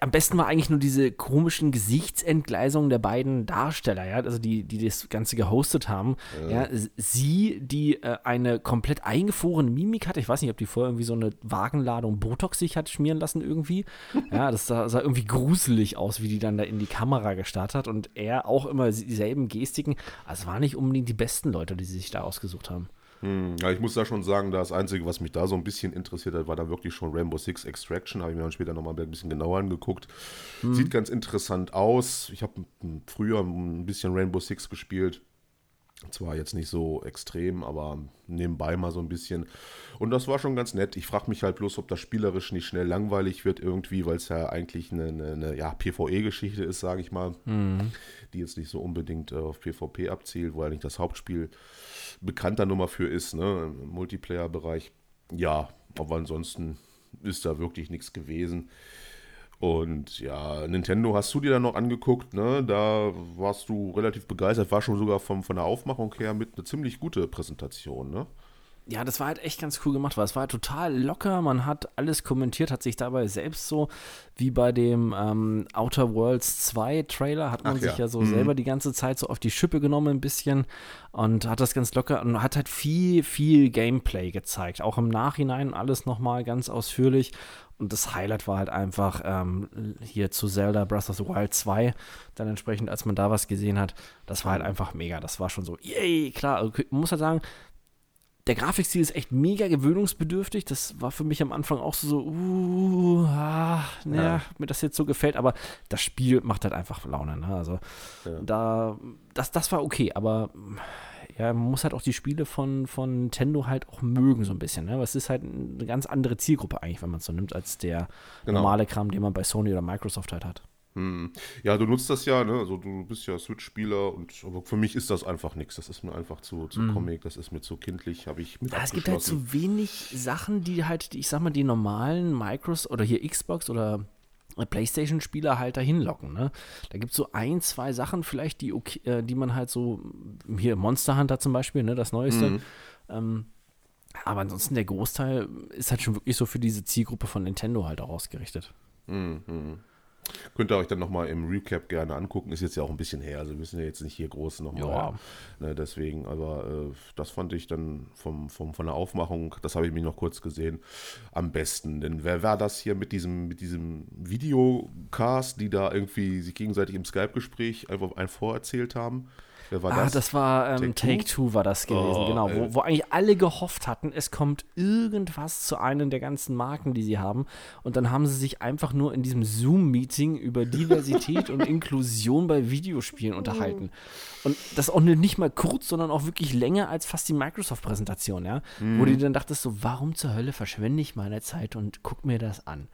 Speaker 2: am besten war eigentlich nur diese komischen Gesichtsentgleisungen der beiden Darsteller, ja, also die, die das Ganze gehostet haben. Ja, ja sie, die äh, eine komplett eingefrorene Mimik hatte, ich weiß nicht, ob die vorher irgendwie so eine Wagenladung Botox sich hat schmieren lassen irgendwie. Ja, das sah, sah irgendwie gruselig aus, wie die dann da in die Kamera gestartet hat und er auch immer dieselben Gestiken. Also es waren nicht unbedingt die besten Leute, die sie sich da ausgesucht haben.
Speaker 1: Hm, ja, ich muss da schon sagen, das Einzige, was mich da so ein bisschen interessiert hat, war da wirklich schon Rainbow Six Extraction. Habe ich mir dann später nochmal ein bisschen genauer angeguckt. Hm. Sieht ganz interessant aus. Ich habe früher ein bisschen Rainbow Six gespielt. Zwar jetzt nicht so extrem, aber nebenbei mal so ein bisschen. Und das war schon ganz nett. Ich frage mich halt bloß, ob das spielerisch nicht schnell langweilig wird irgendwie, weil es ja eigentlich eine, eine, eine ja, PvE-Geschichte ist, sage ich mal, mhm. die jetzt nicht so unbedingt äh, auf PvP abzielt, wo eigentlich das Hauptspiel bekannter Nummer für ist, ne, im Multiplayer-Bereich. Ja, aber ansonsten ist da wirklich nichts gewesen. Und ja, Nintendo hast du dir dann noch angeguckt, ne? Da warst du relativ begeistert, war schon sogar vom, von der Aufmachung her mit einer ziemlich gute Präsentation, ne?
Speaker 2: Ja, das war halt echt ganz cool gemacht, weil es war halt total locker. Man hat alles kommentiert, hat sich dabei selbst so wie bei dem ähm, Outer Worlds 2 Trailer, hat man Ach, sich ja, ja so mhm. selber die ganze Zeit so auf die Schippe genommen ein bisschen und hat das ganz locker und hat halt viel, viel Gameplay gezeigt. Auch im Nachhinein alles nochmal ganz ausführlich. Und das Highlight war halt einfach ähm, hier zu Zelda Breath of the Wild 2, dann entsprechend, als man da was gesehen hat, das war halt einfach mega. Das war schon so, yay, klar. Man muss halt sagen, der Grafikstil ist echt mega gewöhnungsbedürftig. Das war für mich am Anfang auch so, so uh, ah, naja, ja. mir das jetzt so gefällt, aber das Spiel macht halt einfach Laune. Ne? Also ja. da, das, das war okay, aber ja, man muss halt auch die Spiele von, von Nintendo halt auch mögen, so ein bisschen. Ne? Aber es ist halt eine ganz andere Zielgruppe eigentlich, wenn man es so nimmt, als der genau. normale Kram, den man bei Sony oder Microsoft halt hat.
Speaker 1: Hm. Ja, du nutzt das ja, ne? Also du bist ja Switch-Spieler und aber für mich ist das einfach nichts. Das ist mir einfach zu, zu mm. Comic, das ist mir zu kindlich, habe ich mit
Speaker 2: ja, Es gibt halt so wenig Sachen, die halt, ich sag mal, die normalen Micros oder hier Xbox oder PlayStation-Spieler halt dahin locken. Ne? Da gibt es so ein, zwei Sachen vielleicht, die, okay, äh, die man halt so, hier Monster Hunter zum Beispiel, ne, das Neueste. Mm. Ähm, aber ansonsten der Großteil ist halt schon wirklich so für diese Zielgruppe von Nintendo halt auch ausgerichtet.
Speaker 1: Mhm. Könnt ihr euch dann nochmal im Recap gerne angucken. Ist jetzt ja auch ein bisschen her, also wir müssen ja jetzt nicht hier groß nochmal. Ja. Ne, deswegen, aber äh, das fand ich dann vom, vom, von der Aufmachung, das habe ich mir noch kurz gesehen, am besten. Denn wer war das hier mit diesem, mit diesem Videocast, die da irgendwie sich gegenseitig im Skype-Gespräch einfach ein vorerzählt haben?
Speaker 2: Wer war ah, das? das war ähm, Take, Two? Two war das gewesen, oh, genau. Wo, wo, eigentlich alle gehofft hatten, es kommt irgendwas zu einem der ganzen Marken, die sie haben. Und dann haben sie sich einfach nur in diesem Zoom-Meeting über Diversität und Inklusion bei Videospielen unterhalten. Und das auch nicht mal kurz, sondern auch wirklich länger als fast die Microsoft-Präsentation, ja. Mhm. Wo du dann dachtest, so, warum zur Hölle verschwende ich meine Zeit und guck mir das an?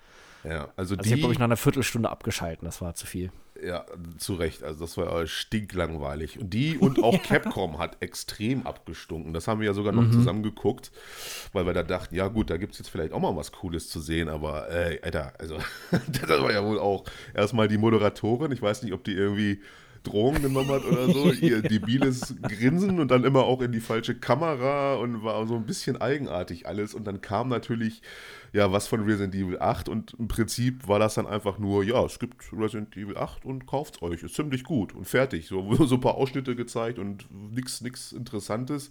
Speaker 1: Ja, also, also
Speaker 2: die, ich habe, glaube ich, nach einer Viertelstunde abgeschalten, das war zu viel.
Speaker 1: Ja, zu Recht. Also das war stinklangweilig. Und die und auch Capcom hat extrem abgestunken. Das haben wir ja sogar noch mhm. zusammen geguckt, weil wir da dachten, ja gut, da gibt es jetzt vielleicht auch mal was Cooles zu sehen, aber ey, Alter, also das war ja wohl auch erstmal die Moderatorin. Ich weiß nicht, ob die irgendwie Drohungen genommen hat oder so, ihr debiles Grinsen und dann immer auch in die falsche Kamera und war so ein bisschen eigenartig alles. Und dann kam natürlich ja was von Resident Evil 8 und im Prinzip war das dann einfach nur, ja, es gibt Resident Evil 8 und kauft's euch, ist ziemlich gut und fertig. So, so ein paar Ausschnitte gezeigt und nichts nix Interessantes.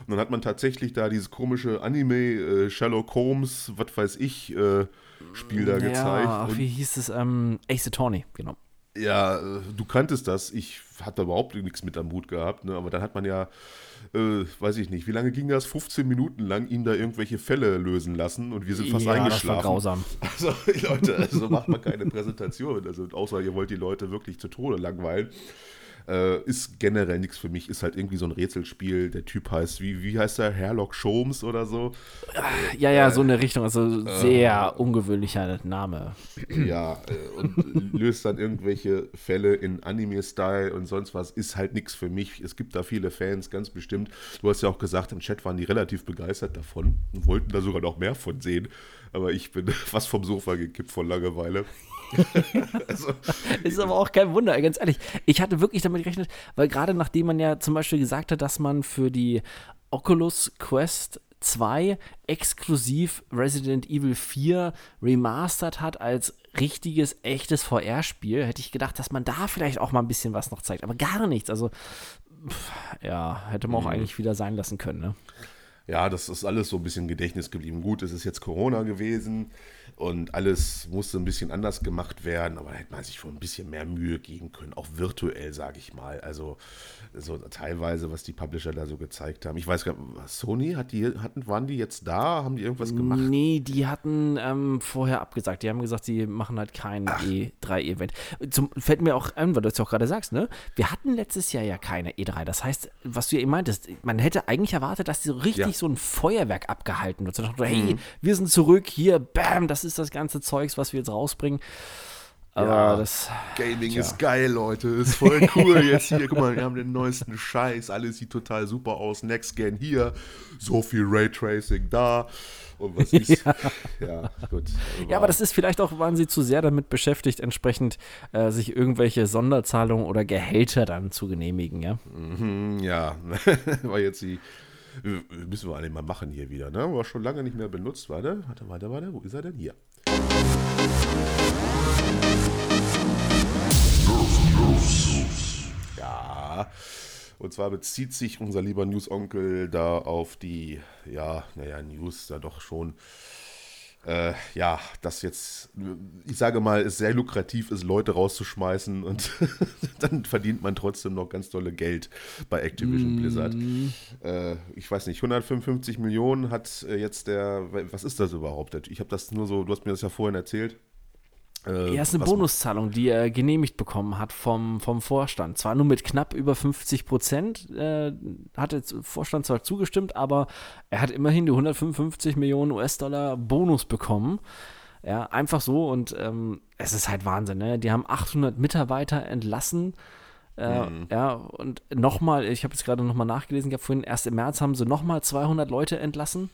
Speaker 1: Und dann hat man tatsächlich da dieses komische Anime äh, Sherlock Holmes, was weiß ich, äh, Spiel da ja, gezeigt.
Speaker 2: Ach, wie hieß es? Ähm, Ace Attorney, genau.
Speaker 1: Ja, äh, du kanntest das. Ich hatte überhaupt nichts mit am Hut gehabt, ne? aber dann hat man ja, äh, weiß ich nicht, wie lange ging das? 15 Minuten lang ihn da irgendwelche Fälle lösen lassen und wir sind fast ja, eingeschlafen. Das war
Speaker 2: grausam.
Speaker 1: Also, Leute, also macht man keine Präsentation. Also, außer ihr wollt die Leute wirklich zu Tode langweilen. Äh, ist generell nichts für mich, ist halt irgendwie so ein Rätselspiel. Der Typ heißt, wie, wie heißt der? Herlock Sholmes oder so?
Speaker 2: Ja, ja, so eine Richtung, also sehr äh, ungewöhnlicher Name.
Speaker 1: Ja, äh, und löst dann irgendwelche Fälle in Anime-Style und sonst was. Ist halt nichts für mich. Es gibt da viele Fans, ganz bestimmt. Du hast ja auch gesagt, im Chat waren die relativ begeistert davon und wollten da sogar noch mehr von sehen. Aber ich bin fast vom Sofa gekippt vor Langeweile.
Speaker 2: also, ist aber auch kein Wunder, ganz ehrlich. Ich hatte wirklich damit gerechnet, weil gerade nachdem man ja zum Beispiel gesagt hat, dass man für die Oculus Quest 2 exklusiv Resident Evil 4 remastered hat als richtiges, echtes VR-Spiel, hätte ich gedacht, dass man da vielleicht auch mal ein bisschen was noch zeigt. Aber gar nichts. Also, pff, ja, hätte man auch eigentlich wieder sein lassen können, ne?
Speaker 1: Ja, das ist alles so ein bisschen Gedächtnis geblieben. Gut, es ist jetzt Corona gewesen und alles musste ein bisschen anders gemacht werden, aber da hätte man sich schon ein bisschen mehr Mühe geben können, auch virtuell, sage ich mal. Also so teilweise, was die Publisher da so gezeigt haben. Ich weiß gar nicht, Sony, hat die, hatten, waren die jetzt da? Haben die irgendwas gemacht?
Speaker 2: Nee, die hatten ähm, vorher abgesagt. Die haben gesagt, sie machen halt kein E3-Event. Zum Fällt mir auch ein, weil du es ja auch gerade sagst, ne? Wir hatten letztes Jahr ja keine E3. Das heißt, was du ja eben meintest, man hätte eigentlich erwartet, dass so richtig
Speaker 1: Ja.
Speaker 2: So ein Feuerwerk abgehalten wird. So hey, wir sind zurück, hier, bam, das ist das ganze Zeugs, was wir jetzt rausbringen. Aber
Speaker 1: Ja.
Speaker 2: das.
Speaker 1: Gaming
Speaker 2: Tja.
Speaker 1: ist geil, Leute. Ist voll cool jetzt hier. Guck mal, wir haben den neuesten Scheiß. Alles sieht total super aus. Next Gen hier. So viel Raytracing da. Und was ist. ja. gut. Also
Speaker 2: Ja, aber das ist vielleicht auch, waren sie zu sehr damit beschäftigt, entsprechend äh, sich irgendwelche Sonderzahlungen oder Gehälter dann zu genehmigen, ja.
Speaker 1: Mhm, ja, war jetzt die. Äh, Müssen wir alle mal machen hier wieder, ne? War schon lange nicht mehr benutzt. Warte, warte, warte, warte. Wo ist er denn? Hier. Ja. Und zwar bezieht sich unser lieber News-Onkel da auf die, ja, naja, News da doch schon. Äh, ja, das jetzt, ich sage mal, es sehr lukrativ ist, Leute rauszuschmeißen und dann verdient man trotzdem noch ganz tolle Geld bei Activision Blizzard. Äh, ich weiß nicht, 155 Millionen hat äh, jetzt der, was ist das überhaupt? Ich habe das nur so, du hast mir das ja vorhin erzählt. Äh,
Speaker 2: Ja, ist eine Bonuszahlung, die er genehmigt bekommen hat vom, vom Vorstand. Zwar nur mit knapp über 50 Prozent äh, hat der Vorstand zwar zugestimmt, aber er hat immerhin die 155 Millionen US-Dollar Bonus bekommen. Ja, einfach so und ähm, es ist halt Wahnsinn, ne? Die haben 800 Mitarbeiter entlassen. Äh, Ja, und nochmal, ich habe jetzt gerade nochmal nachgelesen, ich habe vorhin, erst im März haben sie nochmal 200 Leute entlassen.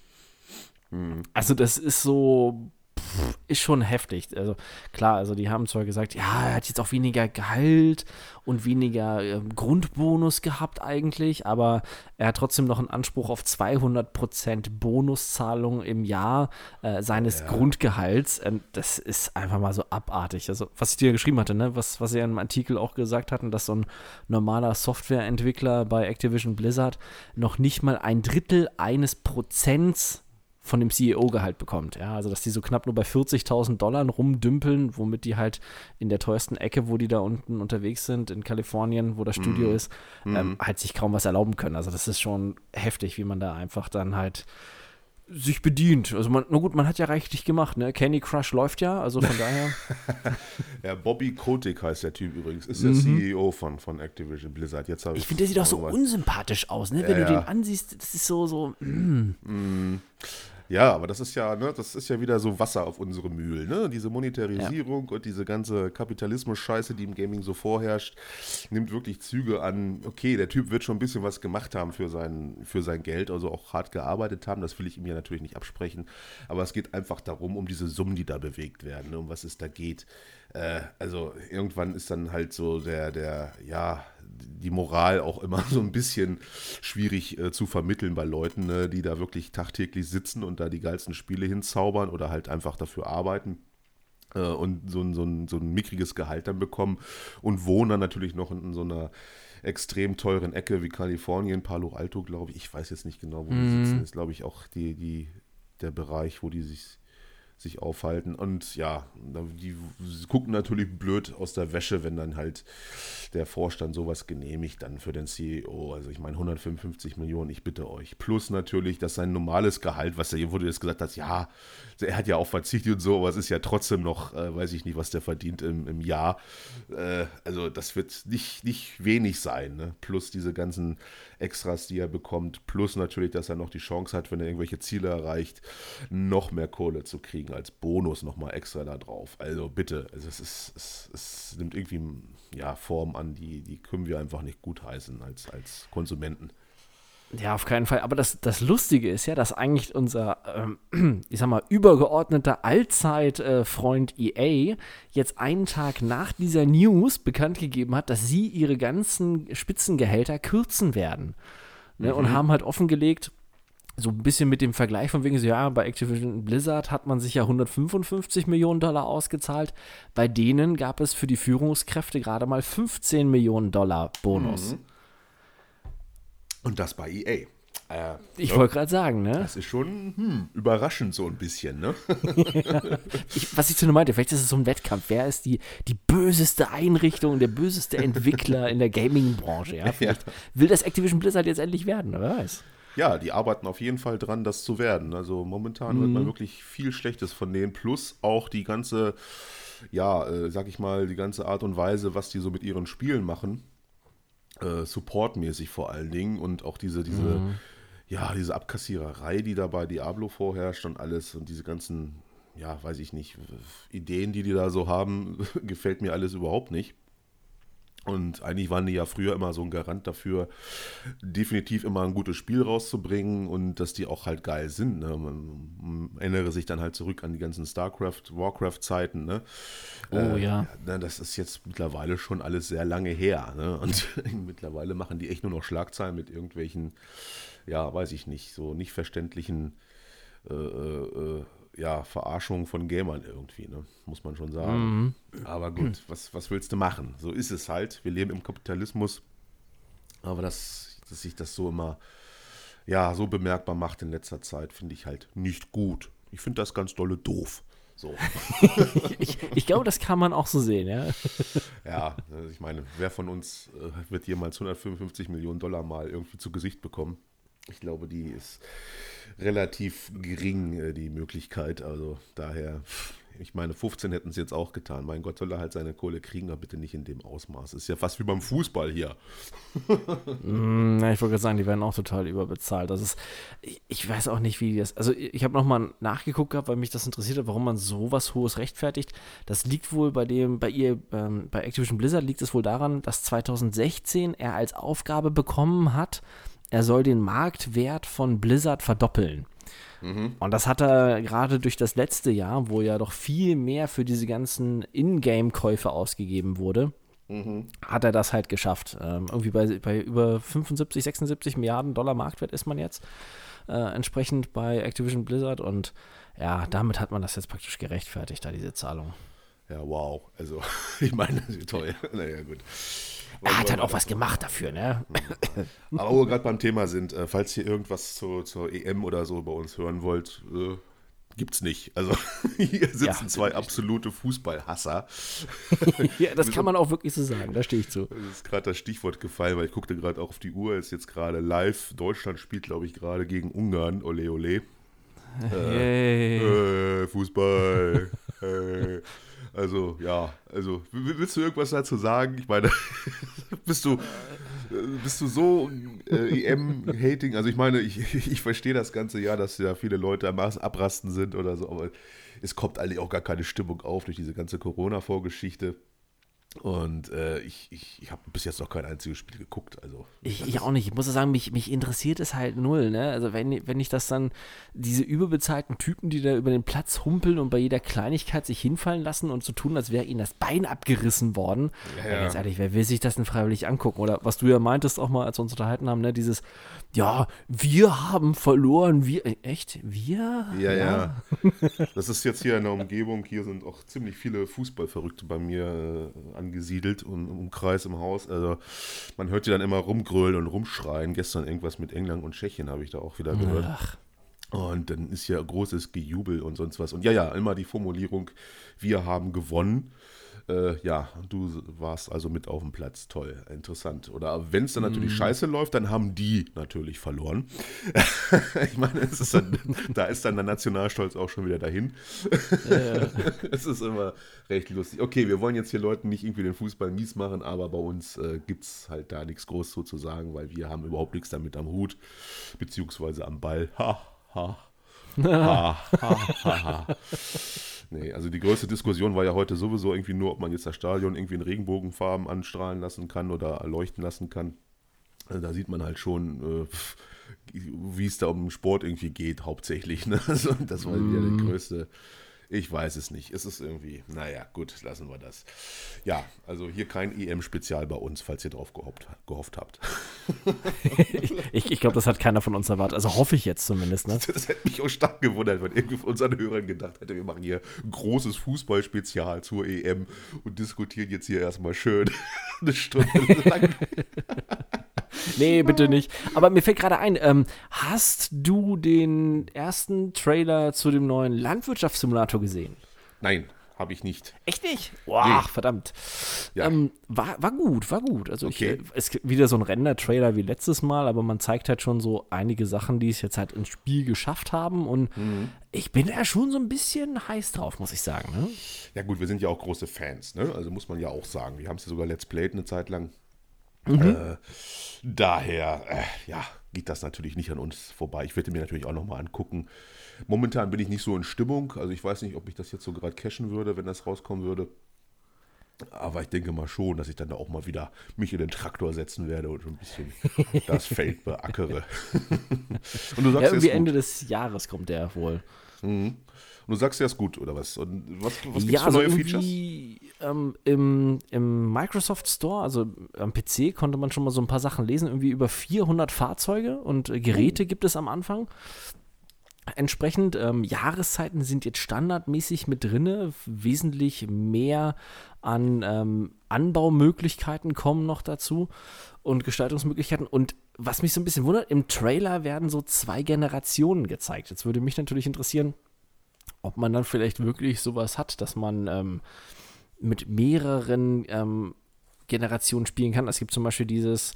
Speaker 2: Also das ist so, pff, ist schon heftig. Also klar, also die haben zwar gesagt, ja, er hat jetzt auch weniger Gehalt und weniger ähm, Grundbonus gehabt eigentlich, aber er hat trotzdem noch einen Anspruch auf 200% Bonuszahlung im Jahr äh, seines Grundgehalts. Und das ist einfach mal so abartig. Also was ich dir geschrieben hatte, ne, was, was er im Artikel auch gesagt hatten, dass so ein normaler Softwareentwickler bei Activision Blizzard noch nicht mal ein Drittel eines Prozents von dem CEO-Gehalt bekommt. Ja, also dass die so knapp nur bei 40.000 Dollar rumdümpeln, womit die halt in der teuersten Ecke, wo die da unten unterwegs sind, in Kalifornien, wo das Studio ist, ähm, halt sich kaum was erlauben können. Also das ist schon heftig, wie man da einfach dann halt sich bedient. Also man, na gut, man hat ja reichlich gemacht, ne? Candy Crush läuft ja, also von daher.
Speaker 1: Ja, Bobby Kotick heißt der Typ übrigens. Ist der CEO von, von Activision Blizzard. Jetzt habe
Speaker 2: Ich finde, der sieht auch so unsympathisch aus, ne? Wenn
Speaker 1: Ja,
Speaker 2: du
Speaker 1: ja.
Speaker 2: den ansiehst, das ist so, so, mm,
Speaker 1: Ja, aber das ist ja, ne, das ist ja wieder so Wasser auf unsere Mühlen, ne? Diese Monetarisierung und diese ganze Kapitalismus-Scheiße, die im Gaming so vorherrscht, nimmt wirklich Züge an. Okay, der Typ wird schon ein bisschen was gemacht haben für sein, für sein Geld, also auch hart gearbeitet haben. Das will ich ihm ja natürlich nicht absprechen. Aber es geht einfach darum, um diese Summen, die da bewegt werden, ne, um was es da geht. Äh, also irgendwann ist dann halt so der, der, ja, die Moral auch immer so ein bisschen schwierig äh, zu vermitteln bei Leuten, ne, die da wirklich tagtäglich sitzen und da die geilsten Spiele hinzaubern oder halt einfach dafür arbeiten äh, und so ein, so, ein, so ein mickriges Gehalt dann bekommen und wohnen dann natürlich noch in, in so einer extrem teuren Ecke wie Kalifornien, Palo Alto, glaube ich. Ich weiß jetzt nicht genau, wo die sitzen. Ist, glaube ich, auch die, die, der Bereich, wo die sich sich aufhalten. Und ja, die gucken natürlich blöd aus der Wäsche, wenn dann halt der Vorstand sowas genehmigt, dann für den CEO. Also ich meine 155 Millionen, ich bitte euch. Plus natürlich, dass sein normales Gehalt, was er, du jetzt gesagt hast, ja, er hat ja auch verzichtet und so, aber es ist ja trotzdem noch, äh, weiß ich nicht, was der verdient im, im Jahr. Äh, also das wird nicht, nicht wenig sein. Ne? Plus diese ganzen Extras, die er bekommt. Plus natürlich, dass er noch die Chance hat, wenn er irgendwelche Ziele erreicht, noch mehr Kohle zu kriegen als Bonus nochmal extra da drauf. Also bitte, also es, ist, es, es nimmt irgendwie ja, Form an, die, die können wir einfach nicht gutheißen als, als Konsumenten.
Speaker 2: Ja, auf keinen Fall. Aber das, das Lustige ist ja, dass eigentlich unser, ähm, ich sag mal, übergeordneter Allzeitfreund EA jetzt einen Tag nach dieser News bekannt gegeben hat, dass sie ihre ganzen Spitzengehälter kürzen werden. Ne? Und haben halt offengelegt, so ein bisschen mit dem Vergleich von wegen so, ja, bei Activision Blizzard hat man sich ja 155 Millionen Dollar ausgezahlt. Bei denen gab es für die Führungskräfte gerade mal 15 Millionen Dollar Bonus. Mhm.
Speaker 1: Und das bei EA.
Speaker 2: Äh, ich ja, wollte gerade sagen, ne?
Speaker 1: Das ist schon hm, überraschend so ein bisschen, ne?
Speaker 2: ich, was ich zu nur meinte, vielleicht ist es so ein Wettkampf. Wer ist die, die böseste Einrichtung, der böseste Entwickler in der Gaming-Branche? Ja? ja. will das Activision Blizzard jetzt endlich werden, wer weiß.
Speaker 1: Ja, die arbeiten auf jeden Fall dran, das zu werden. Also momentan mhm. hört man mhm. wirklich viel Schlechtes von denen, plus auch die ganze, ja, äh, sag ich mal, die ganze Art und Weise, was die so mit ihren Spielen machen. Äh, supportmäßig vor allen Dingen und auch diese, diese, mhm. ja, diese Abkassiererei, die da bei Diablo vorherrscht und alles und diese ganzen, ja, weiß ich nicht, Ideen, die die da so haben, gefällt mir alles überhaupt nicht. Und eigentlich waren die ja früher immer so ein Garant dafür, definitiv immer ein gutes Spiel rauszubringen und dass die auch halt geil sind. Ne? Man erinnere sich dann halt zurück an die ganzen StarCraft, Warcraft-Zeiten. Ne?
Speaker 2: Oh äh, ja.
Speaker 1: Das ist jetzt mittlerweile schon alles sehr lange her. Ne? Und mittlerweile machen die echt nur noch Schlagzeilen mit irgendwelchen, ja, weiß ich nicht, so nicht verständlichen äh, äh, äh ja, Verarschung von Gamern irgendwie, ne? muss man schon sagen. Mhm. Aber gut, was, was willst du machen? So ist es halt. Wir leben im Kapitalismus. Aber dass, dass sich das so immer ja, so bemerkbar macht in letzter Zeit, finde ich halt nicht gut. Ich finde das ganz dolle doof. So.
Speaker 2: ich, ich, glaube, das kann man auch so sehen, ja.
Speaker 1: ja, also ich meine, wer von uns äh, wird jemals 155 Millionen Dollar mal irgendwie zu Gesicht bekommen? Ich glaube, die ist relativ gering, äh, die Möglichkeit. Also daher, ich meine, 15 hätten es jetzt auch getan. Mein Gott, soll er halt seine Kohle kriegen, aber bitte nicht in dem Ausmaß. Ist ja fast wie beim Fußball hier.
Speaker 2: mm, ich wollte gerade sagen, die werden auch total überbezahlt. Das ist, ich, ich weiß auch nicht, wie das. Also ich habe nochmal nachgeguckt gehabt, weil mich das interessiert hat, warum man sowas Hohes rechtfertigt. Das liegt wohl bei dem, bei ihr, ähm, bei Activision Blizzard liegt es wohl daran, dass 2016 er als Aufgabe bekommen hat, er soll den Marktwert von Blizzard verdoppeln. Mhm. Und das hat er gerade durch das letzte Jahr, wo ja doch viel mehr für diese ganzen Ingame-Käufe ausgegeben wurde, mhm. hat er das halt geschafft. Ähm, irgendwie bei, bei über 75, 76 Milliarden Dollar Marktwert ist man jetzt äh, entsprechend bei Activision Blizzard und ja, damit hat man das jetzt praktisch gerechtfertigt, da diese Zahlung.
Speaker 1: Ja, wow. Also, ich meine, toll. naja, gut.
Speaker 2: Er hat halt auch was gemacht dafür, ne?
Speaker 1: Aber wo wir gerade beim Thema sind, äh, falls ihr irgendwas zu, zur EM oder so bei uns hören wollt, äh, gibt's nicht. Also hier sitzen ja, zwei absolute Fußballhasser.
Speaker 2: ja, das kann man auch wirklich so sagen, da stehe ich zu.
Speaker 1: Das ist gerade das Stichwort gefallen, weil ich guckte gerade auch auf die Uhr, ist jetzt gerade live. Deutschland spielt, glaube ich, gerade gegen Ungarn. Ole, ole. Hey. Äh, äh, Fußball. Also, ja, also, willst du irgendwas dazu sagen? Ich meine, bist du, bist du so äh, EM-Hating? Also, ich meine, ich, ich verstehe das ganze ja, dass ja viele Leute am Abrasten sind oder so, aber es kommt eigentlich auch gar keine Stimmung auf durch diese ganze Corona-Vorgeschichte. Und äh, ich, ich, ich habe bis jetzt noch kein einziges Spiel geguckt. Also,
Speaker 2: ich, ich auch nicht. Ich muss sagen, mich, mich interessiert es halt null. Ne? Also wenn, wenn ich das dann, diese überbezahlten Typen, die da über den Platz humpeln und bei jeder Kleinigkeit sich hinfallen lassen und so tun, als wäre ihnen das Bein abgerissen worden. Ja, ja. Ganz ehrlich, wer will sich das denn freiwillig angucken? Oder was du ja meintest auch mal, als wir uns unterhalten haben, ne? dieses, ja, wir haben verloren. Wir, äh, echt? Wir?
Speaker 1: Ja, ja. ja. das ist jetzt hier in der Umgebung. Hier sind auch ziemlich viele Fußballverrückte bei mir äh, angesiedelt und im Umkreis im Haus. Also man hört die dann immer rumgrölen und rumschreien. Gestern irgendwas mit England und Tschechien habe ich da auch wieder gehört. Ach. Und dann ist ja großes Gejubel und sonst was. Und ja, ja, immer die Formulierung, wir haben gewonnen. Äh, ja, du warst also mit auf dem Platz. Toll, interessant. Oder wenn es dann natürlich mm. scheiße läuft, dann haben die natürlich verloren. ich meine, ist dann, da ist dann der Nationalstolz auch schon wieder dahin. Es ist immer recht lustig. Okay, wir wollen jetzt hier Leuten nicht irgendwie den Fußball mies machen, aber bei uns äh, gibt es halt da nichts groß sozusagen, weil wir haben überhaupt nichts damit am Hut, beziehungsweise am Ball. Ha, ha. Ha, ha, ha, ha. Nee, also die größte Diskussion war ja heute sowieso irgendwie nur, ob man jetzt das Stadion irgendwie in Regenbogenfarben anstrahlen lassen kann oder erleuchten lassen kann. Also da sieht man halt schon, äh, wie es da um Sport irgendwie geht, hauptsächlich. Ne? Also das war ja der mhm. größte, Ich weiß es nicht. Es ist irgendwie, naja, gut, lassen wir das. Ja, also hier kein EM-Spezial bei uns, falls ihr drauf gehofft, gehofft habt.
Speaker 2: ich ich glaube, das hat keiner von uns erwartet. Also hoffe ich jetzt zumindest. Ne?
Speaker 1: Das hätte mich auch stark gewundert, wenn irgendwie von unseren Hörern gedacht hätte, wir machen hier ein großes Fußballspezial zur EM und diskutieren jetzt hier erstmal schön eine Stunde lang.
Speaker 2: nee, bitte nicht. Aber mir fällt gerade ein, ähm, hast du den ersten Trailer zu dem neuen Landwirtschaftssimulator gesehen?
Speaker 1: Nein, habe ich nicht.
Speaker 2: Echt nicht? Boah, nee. verdammt. Ja. Ähm, war, war gut, war gut. Also okay. ich, es gibt wieder so ein Render-Trailer wie letztes Mal, aber man zeigt halt schon so einige Sachen, die es jetzt halt ins Spiel geschafft haben. Und mhm. ich bin ja schon so ein bisschen heiß drauf, muss ich sagen. Ne?
Speaker 1: Ja gut, wir sind ja auch große Fans, ne? Also muss man ja auch sagen. Wir haben es ja sogar Let's Played eine Zeit lang. Mhm. Äh, daher, äh, ja, geht das natürlich nicht an uns vorbei. Ich werde mir natürlich auch nochmal angucken. Momentan bin ich nicht so in Stimmung. Also ich weiß nicht, ob ich das jetzt so gerade cashen würde, wenn das rauskommen würde. Aber ich denke mal schon, dass ich dann da auch mal wieder mich in den Traktor setzen werde und ein bisschen das Feld beackere.
Speaker 2: und du sagst ja, irgendwie Ende des Jahres kommt der wohl.
Speaker 1: Mhm. Und du sagst, der ist gut, oder was? Und was, was gibt es ja, für also neue Features?
Speaker 2: Ähm, im, Im Microsoft Store, also am PC, konnte man schon mal so ein paar Sachen lesen. Irgendwie über 400 Fahrzeuge und äh, Geräte oh. gibt es am Anfang. Entsprechend, ähm, Jahreszeiten sind jetzt standardmäßig mit drin. Wesentlich mehr an ähm, Anbaumöglichkeiten kommen noch dazu und Gestaltungsmöglichkeiten. Und was mich so ein bisschen wundert, im Trailer werden so zwei Generationen gezeigt. Jetzt würde mich natürlich interessieren, ob man dann vielleicht wirklich sowas hat, dass man ähm, mit mehreren ähm, Generationen spielen kann. Es gibt zum Beispiel dieses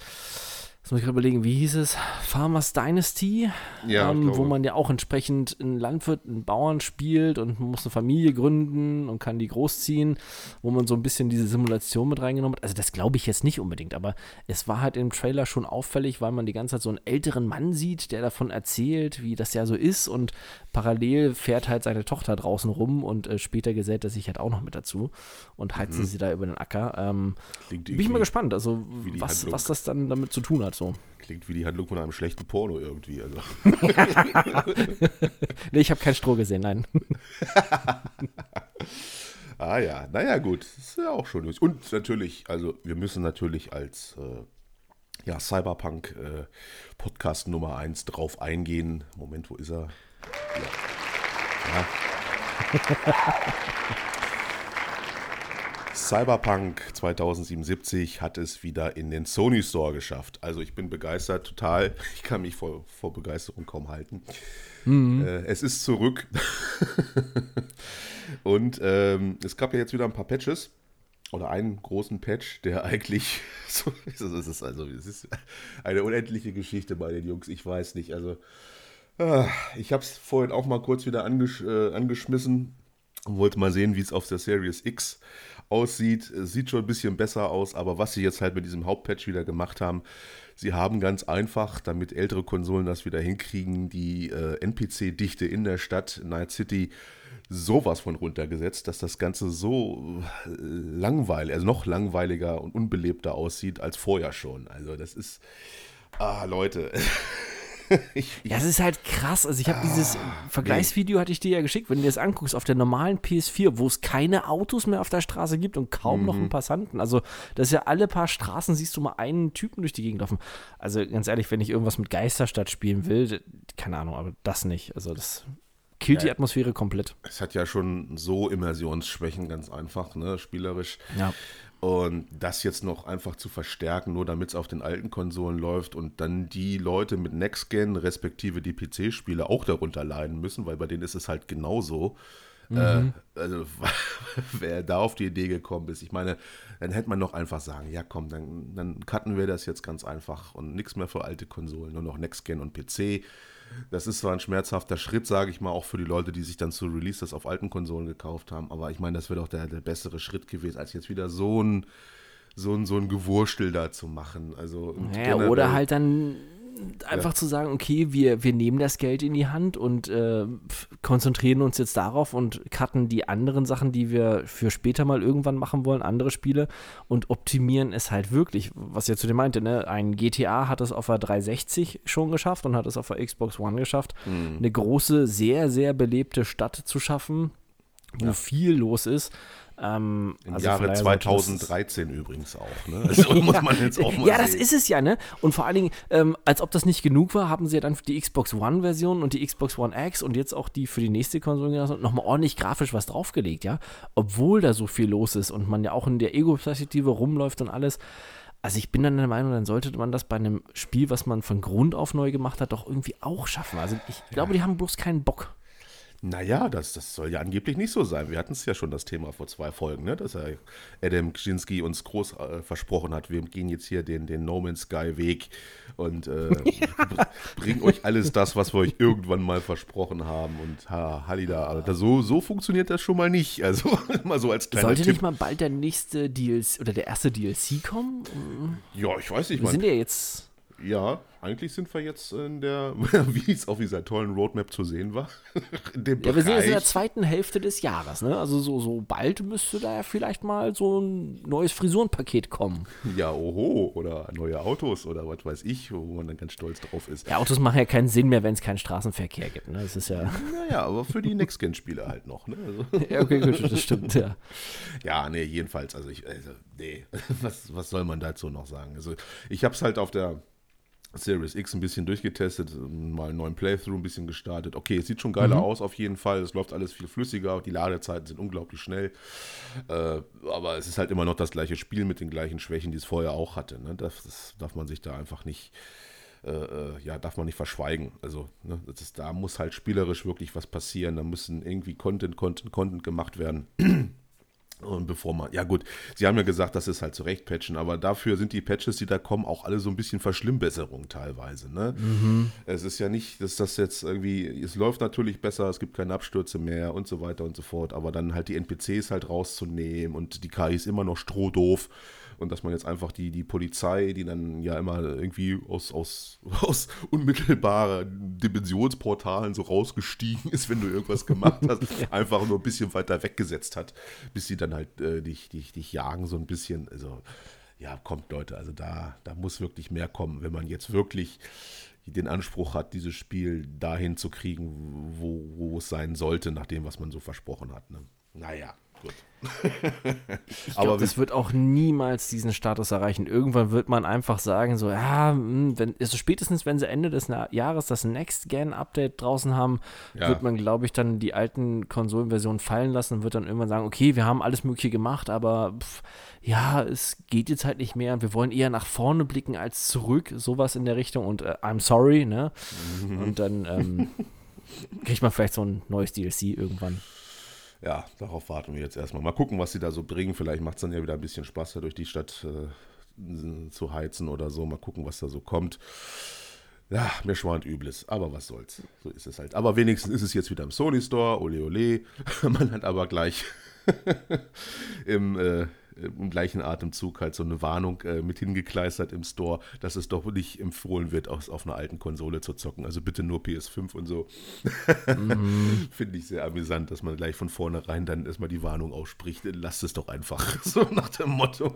Speaker 2: Jetzt muss ich gerade überlegen, wie hieß es? Farmers Dynasty, ja, ähm, wo man ja auch entsprechend einen Landwirt, einen Bauern spielt und man muss eine Familie gründen und kann die großziehen, wo man so ein bisschen diese Simulation mit reingenommen hat. Also das glaube ich jetzt nicht unbedingt, aber es war halt im Trailer schon auffällig, weil man die ganze Zeit so einen älteren Mann sieht, der davon erzählt, wie das ja so ist und parallel fährt halt seine Tochter draußen rum und äh, später gesellt er sich halt auch noch mit dazu und heizen mhm. sie da über den Acker. Ähm, bin ich mal gespannt, also was, was das dann damit zu tun hat so.
Speaker 1: Klingt wie die Handlung von einem schlechten Porno irgendwie. Also.
Speaker 2: nee, ich habe kein Stroh gesehen, nein.
Speaker 1: ah ja, naja gut, das ist ja auch schon. Und natürlich, also wir müssen natürlich als äh, ja, Cyberpunk äh, Podcast Nummer 1 drauf eingehen. Moment, wo ist er? Ja. ja. Cyberpunk 2077 hat es wieder in den Sony Store geschafft. Also ich bin begeistert, total. Ich kann mich vor, vor Begeisterung kaum halten. Mhm. Äh, es ist zurück. Und ähm, es gab ja jetzt wieder ein paar Patches. Oder einen großen Patch, der eigentlich so ist. Es ist also es ist eine unendliche Geschichte bei den Jungs. Ich weiß nicht. Also ah, ich habe es vorhin auch mal kurz wieder angesch äh, angeschmissen wollte mal sehen, wie es auf der Series X aussieht. Sieht schon ein bisschen besser aus, aber was sie jetzt halt mit diesem Hauptpatch wieder gemacht haben, sie haben ganz einfach, damit ältere Konsolen das wieder hinkriegen, die äh, NPC-Dichte in der Stadt Night City sowas von runtergesetzt, dass das Ganze so äh, langweilig, also noch langweiliger und unbelebter aussieht als vorher schon. Also das ist, ah Leute,
Speaker 2: ich, ja, es ist halt krass. Also ich habe ah, dieses Vergleichsvideo nee. hatte ich dir ja geschickt, wenn du das anguckst auf der normalen PS4, wo es keine Autos mehr auf der Straße gibt und kaum mhm. noch einen Passanten. Also das ist ja alle paar Straßen siehst du mal einen Typen durch die Gegend laufen. Also ganz ehrlich, wenn ich irgendwas mit Geisterstadt spielen will, keine Ahnung, aber das nicht. Also das killt ja, die Atmosphäre komplett.
Speaker 1: Es hat ja schon so Immersionsschwächen, ganz einfach, ne, spielerisch.
Speaker 2: Ja.
Speaker 1: Und das jetzt noch einfach zu verstärken, nur damit es auf den alten Konsolen läuft und dann die Leute mit Next Gen, respektive die PC-Spiele auch darunter leiden müssen, weil bei denen ist es halt genauso. Mhm. Äh, also, wer da auf die Idee gekommen ist, ich meine, dann hätte man noch einfach sagen: Ja, komm, dann, dann cutten wir das jetzt ganz einfach und nichts mehr für alte Konsolen, nur noch Next Gen und PC. Das ist zwar ein schmerzhafter Schritt, sage ich mal, auch für die Leute, die sich dann zu Release das auf alten Konsolen gekauft haben. Aber ich meine, das wäre doch der, der bessere Schritt gewesen, als jetzt wieder so ein, so ein, so ein Gewurstel da zu machen. Also,
Speaker 2: ja, oder halt dann einfach ja. zu sagen, okay, wir, wir nehmen das Geld in die Hand und äh, konzentrieren uns jetzt darauf und cutten die anderen Sachen, die wir für später mal irgendwann machen wollen, andere Spiele und optimieren es halt wirklich. Was ihr zu dem meinte, ne? ein GTA hat es auf der 360 schon geschafft und hat es auf der Xbox One geschafft, mhm. eine große, sehr, sehr belebte Stadt zu schaffen wo
Speaker 1: Ja.
Speaker 2: viel los ist. Ähm,
Speaker 1: Im
Speaker 2: also
Speaker 1: Jahre
Speaker 2: von daher sollte das-
Speaker 1: 2013 übrigens auch. Ne? Also muss man jetzt auch mal
Speaker 2: ja, das
Speaker 1: sehen.
Speaker 2: ist es ja, ne? Und vor allen Dingen, ähm, als ob das nicht genug war, haben sie ja dann für die Xbox One-Version und die Xbox One X und jetzt auch die für die nächste Konsole nochmal ordentlich grafisch was draufgelegt, ja? Obwohl da so viel los ist und man ja auch in der Ego-Perspektive rumläuft und alles. Also ich bin dann der Meinung, dann sollte man das bei einem Spiel, was man von Grund auf neu gemacht hat, doch irgendwie auch schaffen. Also ich glaube, die haben bloß keinen Bock.
Speaker 1: Naja, das, das soll ja angeblich nicht so sein. Wir hatten es ja schon das Thema vor zwei Folgen, ne? dass er Adam Kaczynski uns groß äh, versprochen hat, wir gehen jetzt hier den, den No Man's Sky Weg und äh, bringen euch alles das, was wir euch irgendwann mal versprochen haben. Und ha, Halida, aber so, so funktioniert das schon mal nicht. Also mal so als kleiner
Speaker 2: Sollte
Speaker 1: Tipp.
Speaker 2: nicht mal bald der nächste DLC oder der erste DLC kommen?
Speaker 1: ja, ich weiß nicht.
Speaker 2: Wir sind ja jetzt
Speaker 1: ja, eigentlich sind wir jetzt in der, wie es auf dieser tollen Roadmap zu sehen war, in dem
Speaker 2: Ja, wir sind jetzt in der zweiten Hälfte des Jahres, ne? Also so, so bald müsste da ja vielleicht mal so ein neues Frisurenpaket kommen.
Speaker 1: Ja, oho, oder neue Autos oder was weiß ich, wo man dann ganz stolz drauf ist.
Speaker 2: Ja, Autos machen ja keinen Sinn mehr, wenn es keinen Straßenverkehr gibt, ne? Das ist ja.
Speaker 1: Naja, aber für die Next-Gen-Spiele halt noch. Ne? Also,
Speaker 2: ja, okay, gut, das stimmt, ja.
Speaker 1: ja, nee, jedenfalls, also ich, also, nee, was, was soll man dazu noch sagen? Also ich habe es halt auf der Series X ein bisschen durchgetestet, mal einen neuen Playthrough ein bisschen gestartet. Okay, es sieht schon geiler aus auf jeden Fall, es läuft alles viel flüssiger, die Ladezeiten sind unglaublich schnell, äh, aber es ist halt immer noch das gleiche Spiel mit den gleichen Schwächen, die es vorher auch hatte. Ne? Das, das darf man sich da einfach nicht äh, äh, ja, darf man nicht verschweigen. Also, ne, ist, da muss halt spielerisch wirklich was passieren. Da müssen irgendwie Content, Content, Content gemacht werden. Und bevor man, ja gut, sie haben ja gesagt, das ist halt zurechtpatchen, aber dafür sind die Patches, die da kommen, auch alle so ein bisschen Verschlimmbesserung teilweise. Ne? Es ist ja nicht, dass das jetzt irgendwie, es läuft natürlich besser, es gibt keine Abstürze mehr und so weiter und so fort, aber dann halt die NPCs halt rauszunehmen und die KI ist immer noch strohdoof und dass man jetzt einfach die, die Polizei, die dann ja immer irgendwie aus, aus, aus unmittelbaren Dimensionsportalen so rausgestiegen ist, wenn du irgendwas gemacht hast, einfach nur ein bisschen weiter weggesetzt hat, bis sie dann halt äh, dich, dich, dich jagen so ein bisschen. Also ja, kommt Leute, also da, da muss wirklich mehr kommen, wenn man jetzt wirklich den Anspruch hat, dieses Spiel dahin zu kriegen, wo, wo es sein sollte, nach dem, was man so versprochen hat. Ne? Naja, gut.
Speaker 2: Ich glaube, das wird auch niemals diesen Status erreichen. Irgendwann wird man einfach sagen, so, ja, hm, wenn, also spätestens wenn sie Ende des Jahres das Next-Gen-Update draußen haben,
Speaker 1: Ja.
Speaker 2: wird man, glaube ich, dann die alten Konsolenversionen fallen lassen und wird dann irgendwann sagen, okay, wir haben alles Mögliche gemacht, aber pff, ja, es geht jetzt halt nicht mehr. Wir wollen eher nach vorne blicken als zurück, sowas in der Richtung und äh, I'm sorry, ne? Und dann ähm, kriegt man vielleicht so ein neues DLC irgendwann.
Speaker 1: Ja, darauf warten wir jetzt erstmal. Mal gucken, was sie da so bringen. Vielleicht macht es dann ja wieder ein bisschen Spaß, da durch die Stadt äh, zu heizen oder so. Mal gucken, was da so kommt. Ja, mir schwant Übles, aber was soll's. So ist es halt. Aber wenigstens ist es jetzt wieder im Sony Store, ole ole. Man hat aber gleich im, äh, im gleichen Atemzug halt so eine Warnung äh, mit hingekleistert im Store, dass es doch nicht empfohlen wird, aus, auf einer alten Konsole zu zocken. Also bitte nur PS5 und so. Finde ich sehr amüsant, dass man gleich von vornherein dann erstmal die Warnung ausspricht. Lasst es doch einfach. So nach dem Motto.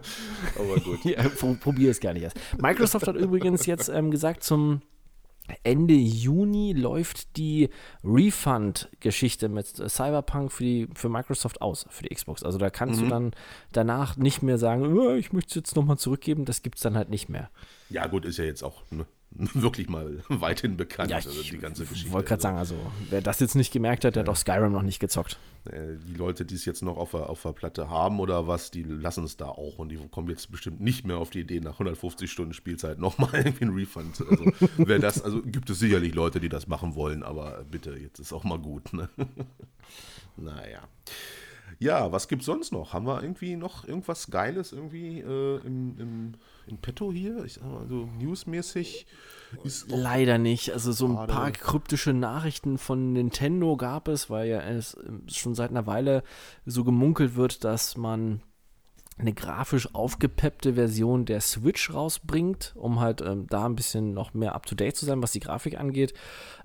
Speaker 1: Aber gut.
Speaker 2: Ja, pro- probier es gar nicht erst. Microsoft hat übrigens jetzt ähm, gesagt, zum Ende Juni läuft die Refund-Geschichte mit Cyberpunk für, die, für Microsoft aus, für die Xbox. Also da kannst du dann danach nicht mehr sagen, "Oh, ich möchte es jetzt nochmal zurückgeben. Das gibt es dann halt nicht mehr.
Speaker 1: Ja, gut, ist ja jetzt auch ne, wirklich mal weithin bekannt,
Speaker 2: Ja,
Speaker 1: also
Speaker 2: ich
Speaker 1: die ganze Geschichte.
Speaker 2: wollte gerade sagen, also wer das jetzt nicht gemerkt hat, der hat auch Skyrim noch nicht gezockt.
Speaker 1: Äh, die Leute, die es jetzt noch auf der, auf der Platte haben oder was, die lassen es da auch und die kommen jetzt bestimmt nicht mehr auf die Idee, nach 150 Stunden Spielzeit nochmal irgendwie einen Refund. Also, wer das, also gibt es sicherlich Leute, die das machen wollen, aber bitte, jetzt ist auch mal gut. Ne? naja. Ja, was gibt's sonst noch? Haben wir irgendwie noch irgendwas Geiles irgendwie äh, im, im, im Petto hier? Ich sag mal so newsmäßig ist
Speaker 2: Leider nicht. Also so ein paar kryptische Nachrichten von Nintendo gab es, weil ja es ähm, schon seit einer Weile so gemunkelt wird, dass man eine grafisch aufgepeppte Version der Switch rausbringt, um halt ähm, da ein bisschen noch mehr up-to-date zu sein, was die Grafik angeht.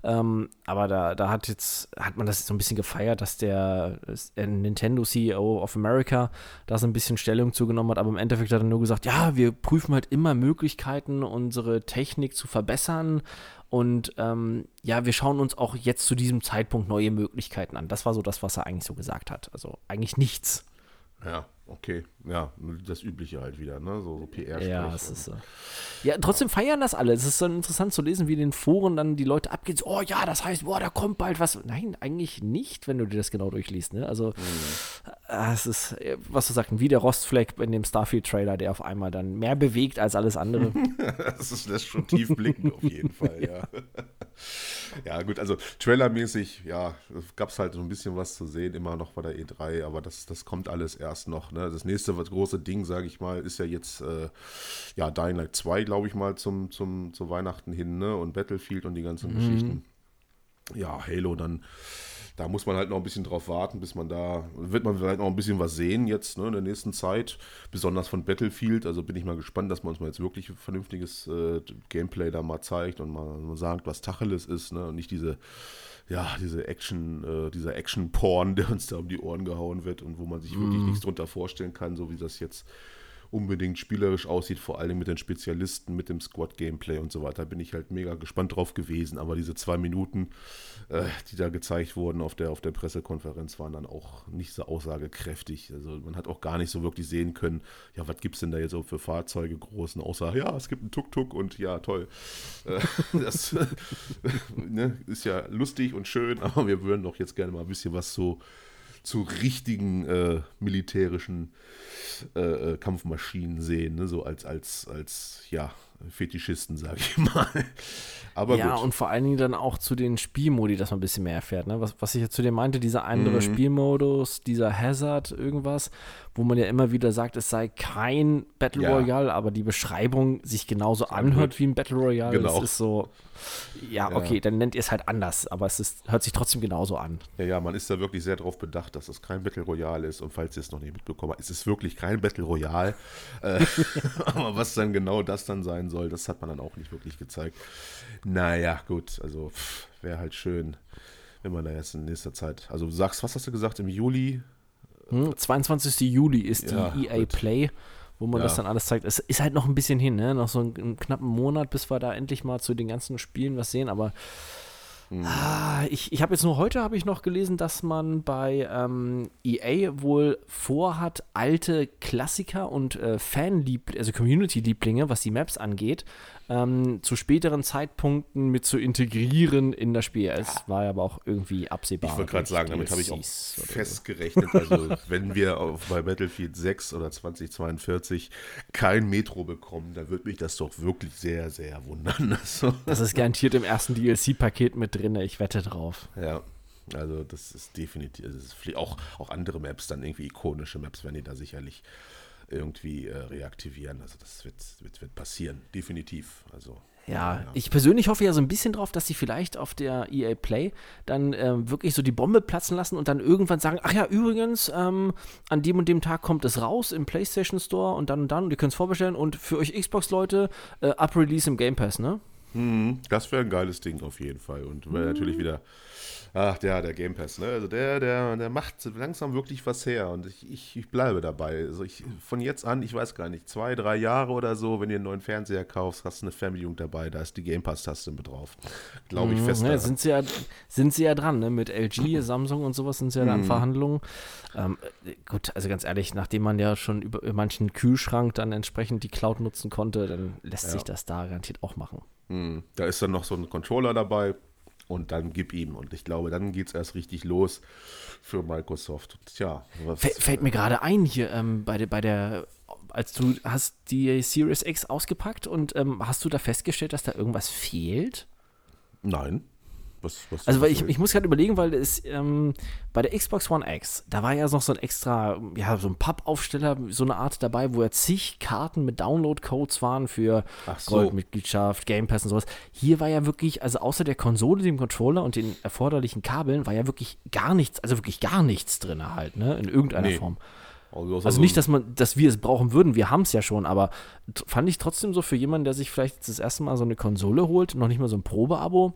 Speaker 2: Ähm, aber da, da hat jetzt, hat man das so ein bisschen gefeiert, dass der äh, Nintendo CEO of America da so ein bisschen Stellung zugenommen hat, aber im Endeffekt hat er nur gesagt, ja, wir prüfen halt immer Möglichkeiten, unsere Technik zu verbessern. Und ähm, ja, wir schauen uns auch jetzt zu diesem Zeitpunkt neue Möglichkeiten an. Das war so das, was er eigentlich so gesagt hat. Also eigentlich nichts.
Speaker 1: Ja, okay. Ja, das Übliche halt wieder, ne? So, so PR.
Speaker 2: Ja, es ist so. Ja, trotzdem feiern das alle. Es ist dann interessant zu lesen, wie in den Foren dann die Leute abgehen. So, oh ja, das heißt, boah, da kommt bald was. Nein, eigentlich nicht, wenn du dir das genau durchliest, ne? Also, mhm. es ist, was du sagst, wie der Rostfleck in dem Starfield-Trailer, der auf einmal dann mehr bewegt als alles andere.
Speaker 1: das ist, lässt schon tief blicken, auf jeden Fall, ja. ja, gut, also trailermäßig, ja, gab es halt so ein bisschen was zu sehen, immer noch bei der E3, aber das, das kommt alles erst noch. Ne? Das nächste was große Ding, sage ich mal, ist ja jetzt äh, ja Dying Light 2, glaube ich mal, zum, zum, zu Weihnachten hin, ne? Und Battlefield und die ganzen mhm. Geschichten. Ja, Halo dann da muss man halt noch ein bisschen drauf warten, bis man da, wird man vielleicht noch ein bisschen was sehen jetzt ne, in der nächsten Zeit, besonders von Battlefield. Also bin ich mal gespannt, dass man uns mal jetzt wirklich vernünftiges äh, Gameplay da mal zeigt und mal, mal sagt, was Tacheles ist ne, und nicht diese, ja, diese Action, äh, dieser Action-Porn, der uns da um die Ohren gehauen wird und wo man sich wirklich mm. nichts drunter vorstellen kann, so wie das jetzt unbedingt spielerisch aussieht, vor allem mit den Spezialisten, mit dem Squad-Gameplay und so weiter, bin ich halt mega gespannt drauf gewesen. Aber diese zwei Minuten, äh, die da gezeigt wurden auf der, auf der Pressekonferenz, waren dann auch nicht so aussagekräftig. Also man hat auch gar nicht so wirklich sehen können, ja, was gibt es denn da jetzt so für Fahrzeuge großen, außer, ja, es gibt einen Tuk-Tuk und ja, toll. Äh, das ne, ist ja lustig und schön, aber wir würden doch jetzt gerne mal ein bisschen was so zu richtigen äh, militärischen äh, äh, Kampfmaschinen sehen, ne? so als, als, als, ja, Fetischisten, sage ich mal.
Speaker 2: Aber ja, gut. und vor allen Dingen dann auch zu den Spielmodi, dass man ein bisschen mehr erfährt. Ne? Was, was ich jetzt zu dir meinte, dieser andere mhm. Spielmodus, dieser Hazard, irgendwas, wo man ja immer wieder sagt, es sei kein Battle ja. Royale, aber die Beschreibung sich genauso anhört wie ein Battle Royale. Genau. Das ist so, ja, okay, ja. dann nennt ihr es halt anders, aber es ist, hört sich trotzdem genauso an.
Speaker 1: Ja, ja, man ist da wirklich sehr darauf bedacht, dass es kein Battle Royale ist. Und falls ihr es noch nicht mitbekommen habt, ist es wirklich kein Battle Royale. Äh, aber was dann genau das dann sein soll, das hat man dann auch nicht wirklich gezeigt. Naja, gut, also wäre halt schön, wenn man da jetzt in nächster Zeit. Also du sagst, was hast du gesagt, im Juli?
Speaker 2: Hm, 22. Juli ist ja, die EA gut. Play wo man ja. das dann alles zeigt. Es ist halt noch ein bisschen hin, ne? Noch so einen, einen knappen Monat, bis wir da endlich mal zu den ganzen Spielen was sehen, aber Mhm. Ah, ich ich habe jetzt nur heute habe ich noch gelesen, dass man bei ähm, EA wohl vorhat, alte Klassiker und äh, Fanlieb, also Community-Lieblinge, was die Maps angeht, ähm, zu späteren Zeitpunkten mit zu integrieren in das Spiel. Es war ja aber auch irgendwie absehbar.
Speaker 1: Ich wollte gerade sagen, damit habe ich auch festgerechnet. So. Also wenn wir auf, bei Battlefield 6 oder 2042 kein Metro bekommen, dann würde mich das doch wirklich sehr, sehr wundern.
Speaker 2: Also. Das ist garantiert im ersten DLC-Paket mit drin, ich wette drauf.
Speaker 1: Ja. Also das ist definitiv, das ist auch, auch andere Maps, dann irgendwie ikonische Maps, wenn die da sicherlich irgendwie äh, reaktivieren. Also das wird, wird, wird passieren, definitiv. Also
Speaker 2: ja, ja, ich persönlich hoffe ja so ein bisschen drauf, dass sie vielleicht auf der EA Play dann ähm, wirklich so die Bombe platzen lassen und dann irgendwann sagen, ach ja, übrigens, ähm, an dem und dem Tag kommt es raus im PlayStation Store und dann und dann und ihr könnt es vorbestellen und für euch Xbox-Leute äh, Up-Release im Game Pass, ne?
Speaker 1: Mhm, das wäre ein geiles Ding auf jeden Fall und wäre mhm. natürlich wieder Ach, der, der Game Pass, ne? Also der, der, der macht langsam wirklich was her und ich, ich, ich bleibe dabei. Also ich, von jetzt an, ich weiß gar nicht, zwei, drei Jahre oder so, wenn ihr einen neuen Fernseher kaufst, hast du eine Fernbedienung dabei, da ist die Game Pass-Taste mit drauf. Glaube ich mhm, fest.
Speaker 2: Ja, sind, sie ja, sind sie ja dran, ne? Mit LG, Samsung und sowas sind sie ja mhm. Verhandlungen. Ähm, gut, also ganz ehrlich, nachdem man ja schon über, über manchen Kühlschrank dann entsprechend die Cloud nutzen konnte, dann lässt ja. sich das da garantiert auch machen.
Speaker 1: Mhm. Da ist dann noch so ein Controller dabei, und dann gib ihm. Und ich glaube, dann geht es erst richtig los für Microsoft. Tja,
Speaker 2: was, fällt mir gerade ein hier ähm, bei, der, bei der, als du hast die Series X ausgepackt und ähm, hast du da festgestellt, dass da irgendwas fehlt?
Speaker 1: Nein. Was, was
Speaker 2: also weil ich, ich muss gerade überlegen, weil es ähm, bei der Xbox One X, da war ja noch so ein extra, ja, so ein Pappaufsteller, so eine Art dabei, wo ja zig Karten mit Download-Codes waren für so. Goldmitgliedschaft, Game Pass und sowas. Hier war ja wirklich, also außer der Konsole, dem Controller und den erforderlichen Kabeln, war ja wirklich gar nichts, also wirklich gar nichts drin halt, ne, in irgendeiner nee. Form. Also, also so nicht, dass man, dass wir es brauchen würden, wir haben es ja schon, aber fand ich trotzdem so für jemanden, der sich vielleicht das erste Mal so eine Konsole holt, noch nicht mal so ein Probeabo,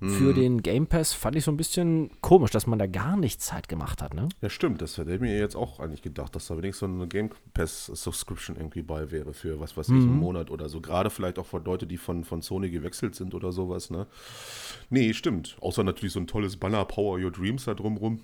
Speaker 2: für mhm. den Game Pass fand ich so ein bisschen komisch, dass man da gar nichts Zeit gemacht hat, ne?
Speaker 1: Ja, stimmt. Das hätte ich mir jetzt auch eigentlich gedacht, dass da wenigstens so eine Game Pass-Subscription irgendwie bei wäre für was weiß ich, mhm. einen Monat oder so. Gerade vielleicht auch für Leute, die von, von Sony gewechselt sind oder sowas, ne? Nee, stimmt. Außer natürlich so ein tolles Banner Power Your Dreams da drumrum.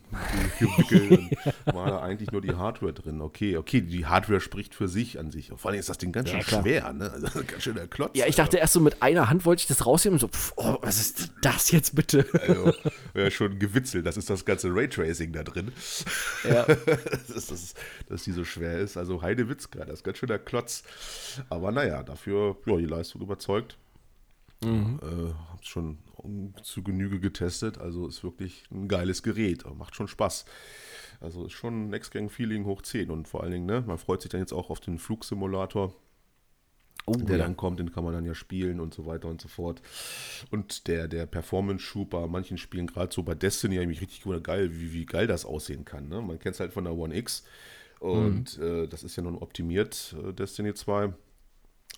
Speaker 1: war da eigentlich nur die Hardware drin. Okay, okay, die Hardware spricht für sich an sich. Vor allem ist das Ding ganz ja, schön klar. schwer, ne? Also ganz
Speaker 2: schön der Klotz. Ja, ich dachte erst so mit einer Hand wollte ich das rausnehmen und so, pff, oh, was ist das? Das jetzt bitte? Also,
Speaker 1: ja, schon gewitzelt. Das ist das ganze Raytracing da drin. Ja. das ist, das, dass die so schwer ist. Also Heidewitzka, das ist ganz schöner Klotz. Aber naja, dafür, ja, die Leistung überzeugt. Mhm. Äh, hab's schon zu Genüge getestet. Also ist wirklich ein geiles Gerät. Macht schon Spaß. Also ist schon Next Gang Feeling hoch 10 und vor allen Dingen, ne, man freut sich dann jetzt auch auf den Flugsimulator oh, der ja. dann kommt, den kann man dann ja spielen und so weiter und so fort. Und der, der Performance-Schub bei manchen Spielen, gerade so bei Destiny, habe ich richtig geil, wie, wie geil das aussehen kann. Ne? Man kennt es halt von der One X und mhm. äh, das ist ja nun optimiert, äh, Destiny 2.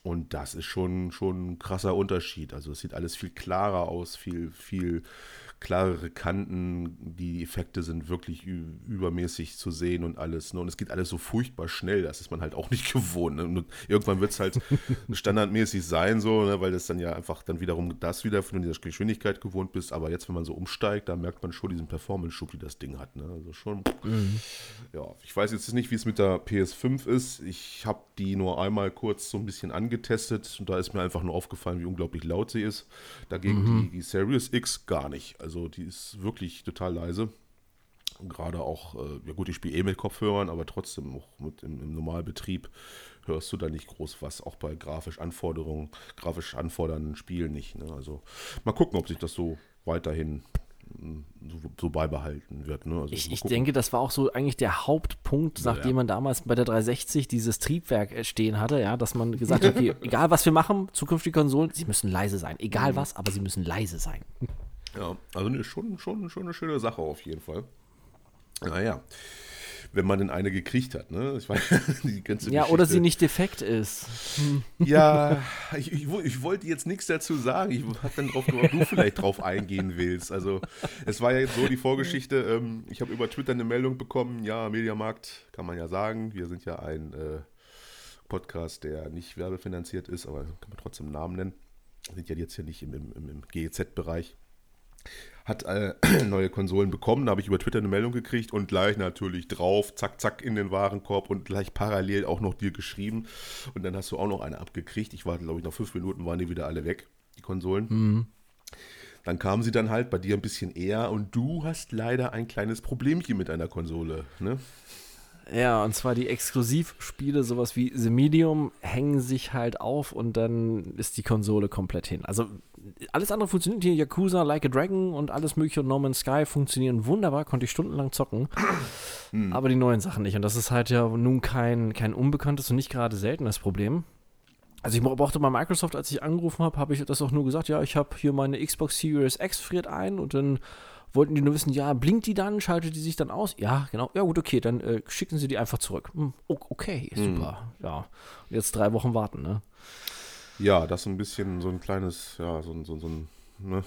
Speaker 1: Und das ist schon, schon ein krasser Unterschied. Also es sieht alles viel klarer aus, viel, viel klarere Kanten, die Effekte sind wirklich übermäßig zu sehen und alles. Ne? Und es geht alles so furchtbar schnell, das ist man halt auch nicht gewohnt. Ne? irgendwann wird es halt standardmäßig sein, so, ne? weil das dann ja einfach dann wiederum das wieder von dieser Geschwindigkeit gewohnt bist. Aber jetzt, wenn man so umsteigt, da merkt man schon diesen Performance-Schub, die das Ding hat. Ne? Also schon, mhm. ja, ich weiß jetzt nicht, wie es mit der PS5 ist. Ich habe die nur einmal kurz so ein bisschen angetestet und da ist mir einfach nur aufgefallen, wie unglaublich laut sie ist. Dagegen mhm. die, die Series X gar nicht. Also die ist wirklich total leise. Gerade auch, äh, ja gut, ich spiele eh mit Kopfhörern, aber trotzdem auch mit im, im Normalbetrieb hörst du da nicht groß was, auch bei grafisch Anforderungen, grafisch anfordernden Spielen nicht. Ne? Also mal gucken, ob sich das so weiterhin so, so, beibehalten wird. Ne? Also
Speaker 2: ich, ich denke, das war auch so eigentlich der Hauptpunkt, nachdem ja. man damals bei der 360 dieses Triebwerk äh, stehen hatte, ja, dass man gesagt hat, okay, egal was wir machen, zukünftige Konsolen, sie müssen leise sein. Egal mhm. was, aber sie müssen leise sein.
Speaker 1: Ja, also ne, schon, schon, schon eine schöne Sache auf jeden Fall. Naja, wenn man denn eine gekriegt hat, ne? Ich
Speaker 2: meine, die ganze ja, Geschichte. oder sie nicht defekt ist.
Speaker 1: Ja, ich, ich, ich wollte jetzt nichts dazu sagen. Ich habe dann drauf gehofft, ob du vielleicht drauf eingehen willst. Also, es war ja jetzt so die Vorgeschichte. Ähm, ich habe über Twitter eine Meldung bekommen. Ja, Mediamarkt kann man ja sagen. Wir sind ja ein äh, Podcast, der nicht werbefinanziert ist, aber kann man trotzdem einen Namen nennen. Wir sind ja jetzt hier nicht im, im, im GEZ-Bereich hat äh, neue Konsolen bekommen. Da habe ich über Twitter eine Meldung gekriegt und gleich natürlich drauf, zack, zack, in den Warenkorb und gleich parallel auch noch dir geschrieben. Und dann hast du auch noch eine abgekriegt. Ich war, glaube ich, nach fünf Minuten waren die wieder alle weg, die Konsolen. Mhm. Dann kamen sie dann halt bei dir ein bisschen eher und du hast leider ein kleines Problemchen mit einer Konsole. Ne?
Speaker 2: Ja, und zwar die Exklusivspiele, sowas wie The Medium, hängen sich halt auf und dann ist die Konsole komplett hin. Also alles andere funktioniert hier. Yakuza, Like a Dragon und alles mögliche und No Man's Sky funktionieren wunderbar, konnte ich stundenlang zocken. Mhm. Aber die neuen Sachen nicht. Und das ist halt ja nun kein, kein unbekanntes und nicht gerade seltenes Problem. Also ich brauchte mal Microsoft, als ich angerufen habe, habe ich das auch nur gesagt, ja, ich habe hier meine Xbox Series X friert ein und dann wollten die nur wissen, ja, blinkt die dann, schaltet die sich dann aus? Ja, genau. Ja, gut, okay, dann äh, schicken sie die einfach zurück. Hm, okay, hm. super. Hm. Ja. Und jetzt drei Wochen warten, ne?
Speaker 1: Ja, das ist ein bisschen so ein kleines, ja, so, so, so ein, ne,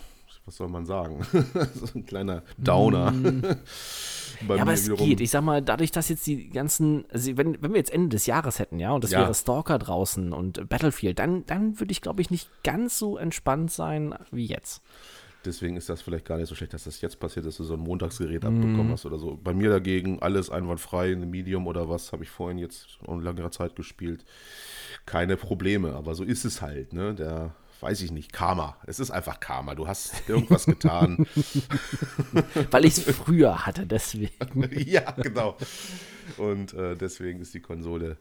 Speaker 1: was soll man sagen? so ein kleiner Downer. Mm.
Speaker 2: ja, aber es wiederum. geht. Ich sag mal, dadurch, dass jetzt die ganzen, also wenn, wenn wir jetzt Ende des Jahres hätten, ja, und das ja. wäre Stalker draußen und Battlefield, dann, dann würde ich, glaube ich, nicht ganz so entspannt sein wie jetzt.
Speaker 1: Deswegen ist das vielleicht gar nicht so schlecht, dass das jetzt passiert, dass du so ein Montagsgerät mm. abbekommen hast oder so. Bei mir dagegen alles einwandfrei, eine Medium oder was, habe ich vorhin jetzt in längerer Zeit gespielt. Keine Probleme, aber so ist es halt, ne? Der, weiß ich nicht, Karma. Es ist einfach Karma. Du hast irgendwas getan.
Speaker 2: Weil ich es früher hatte, deswegen.
Speaker 1: ja, genau. Und äh, deswegen ist die Konsole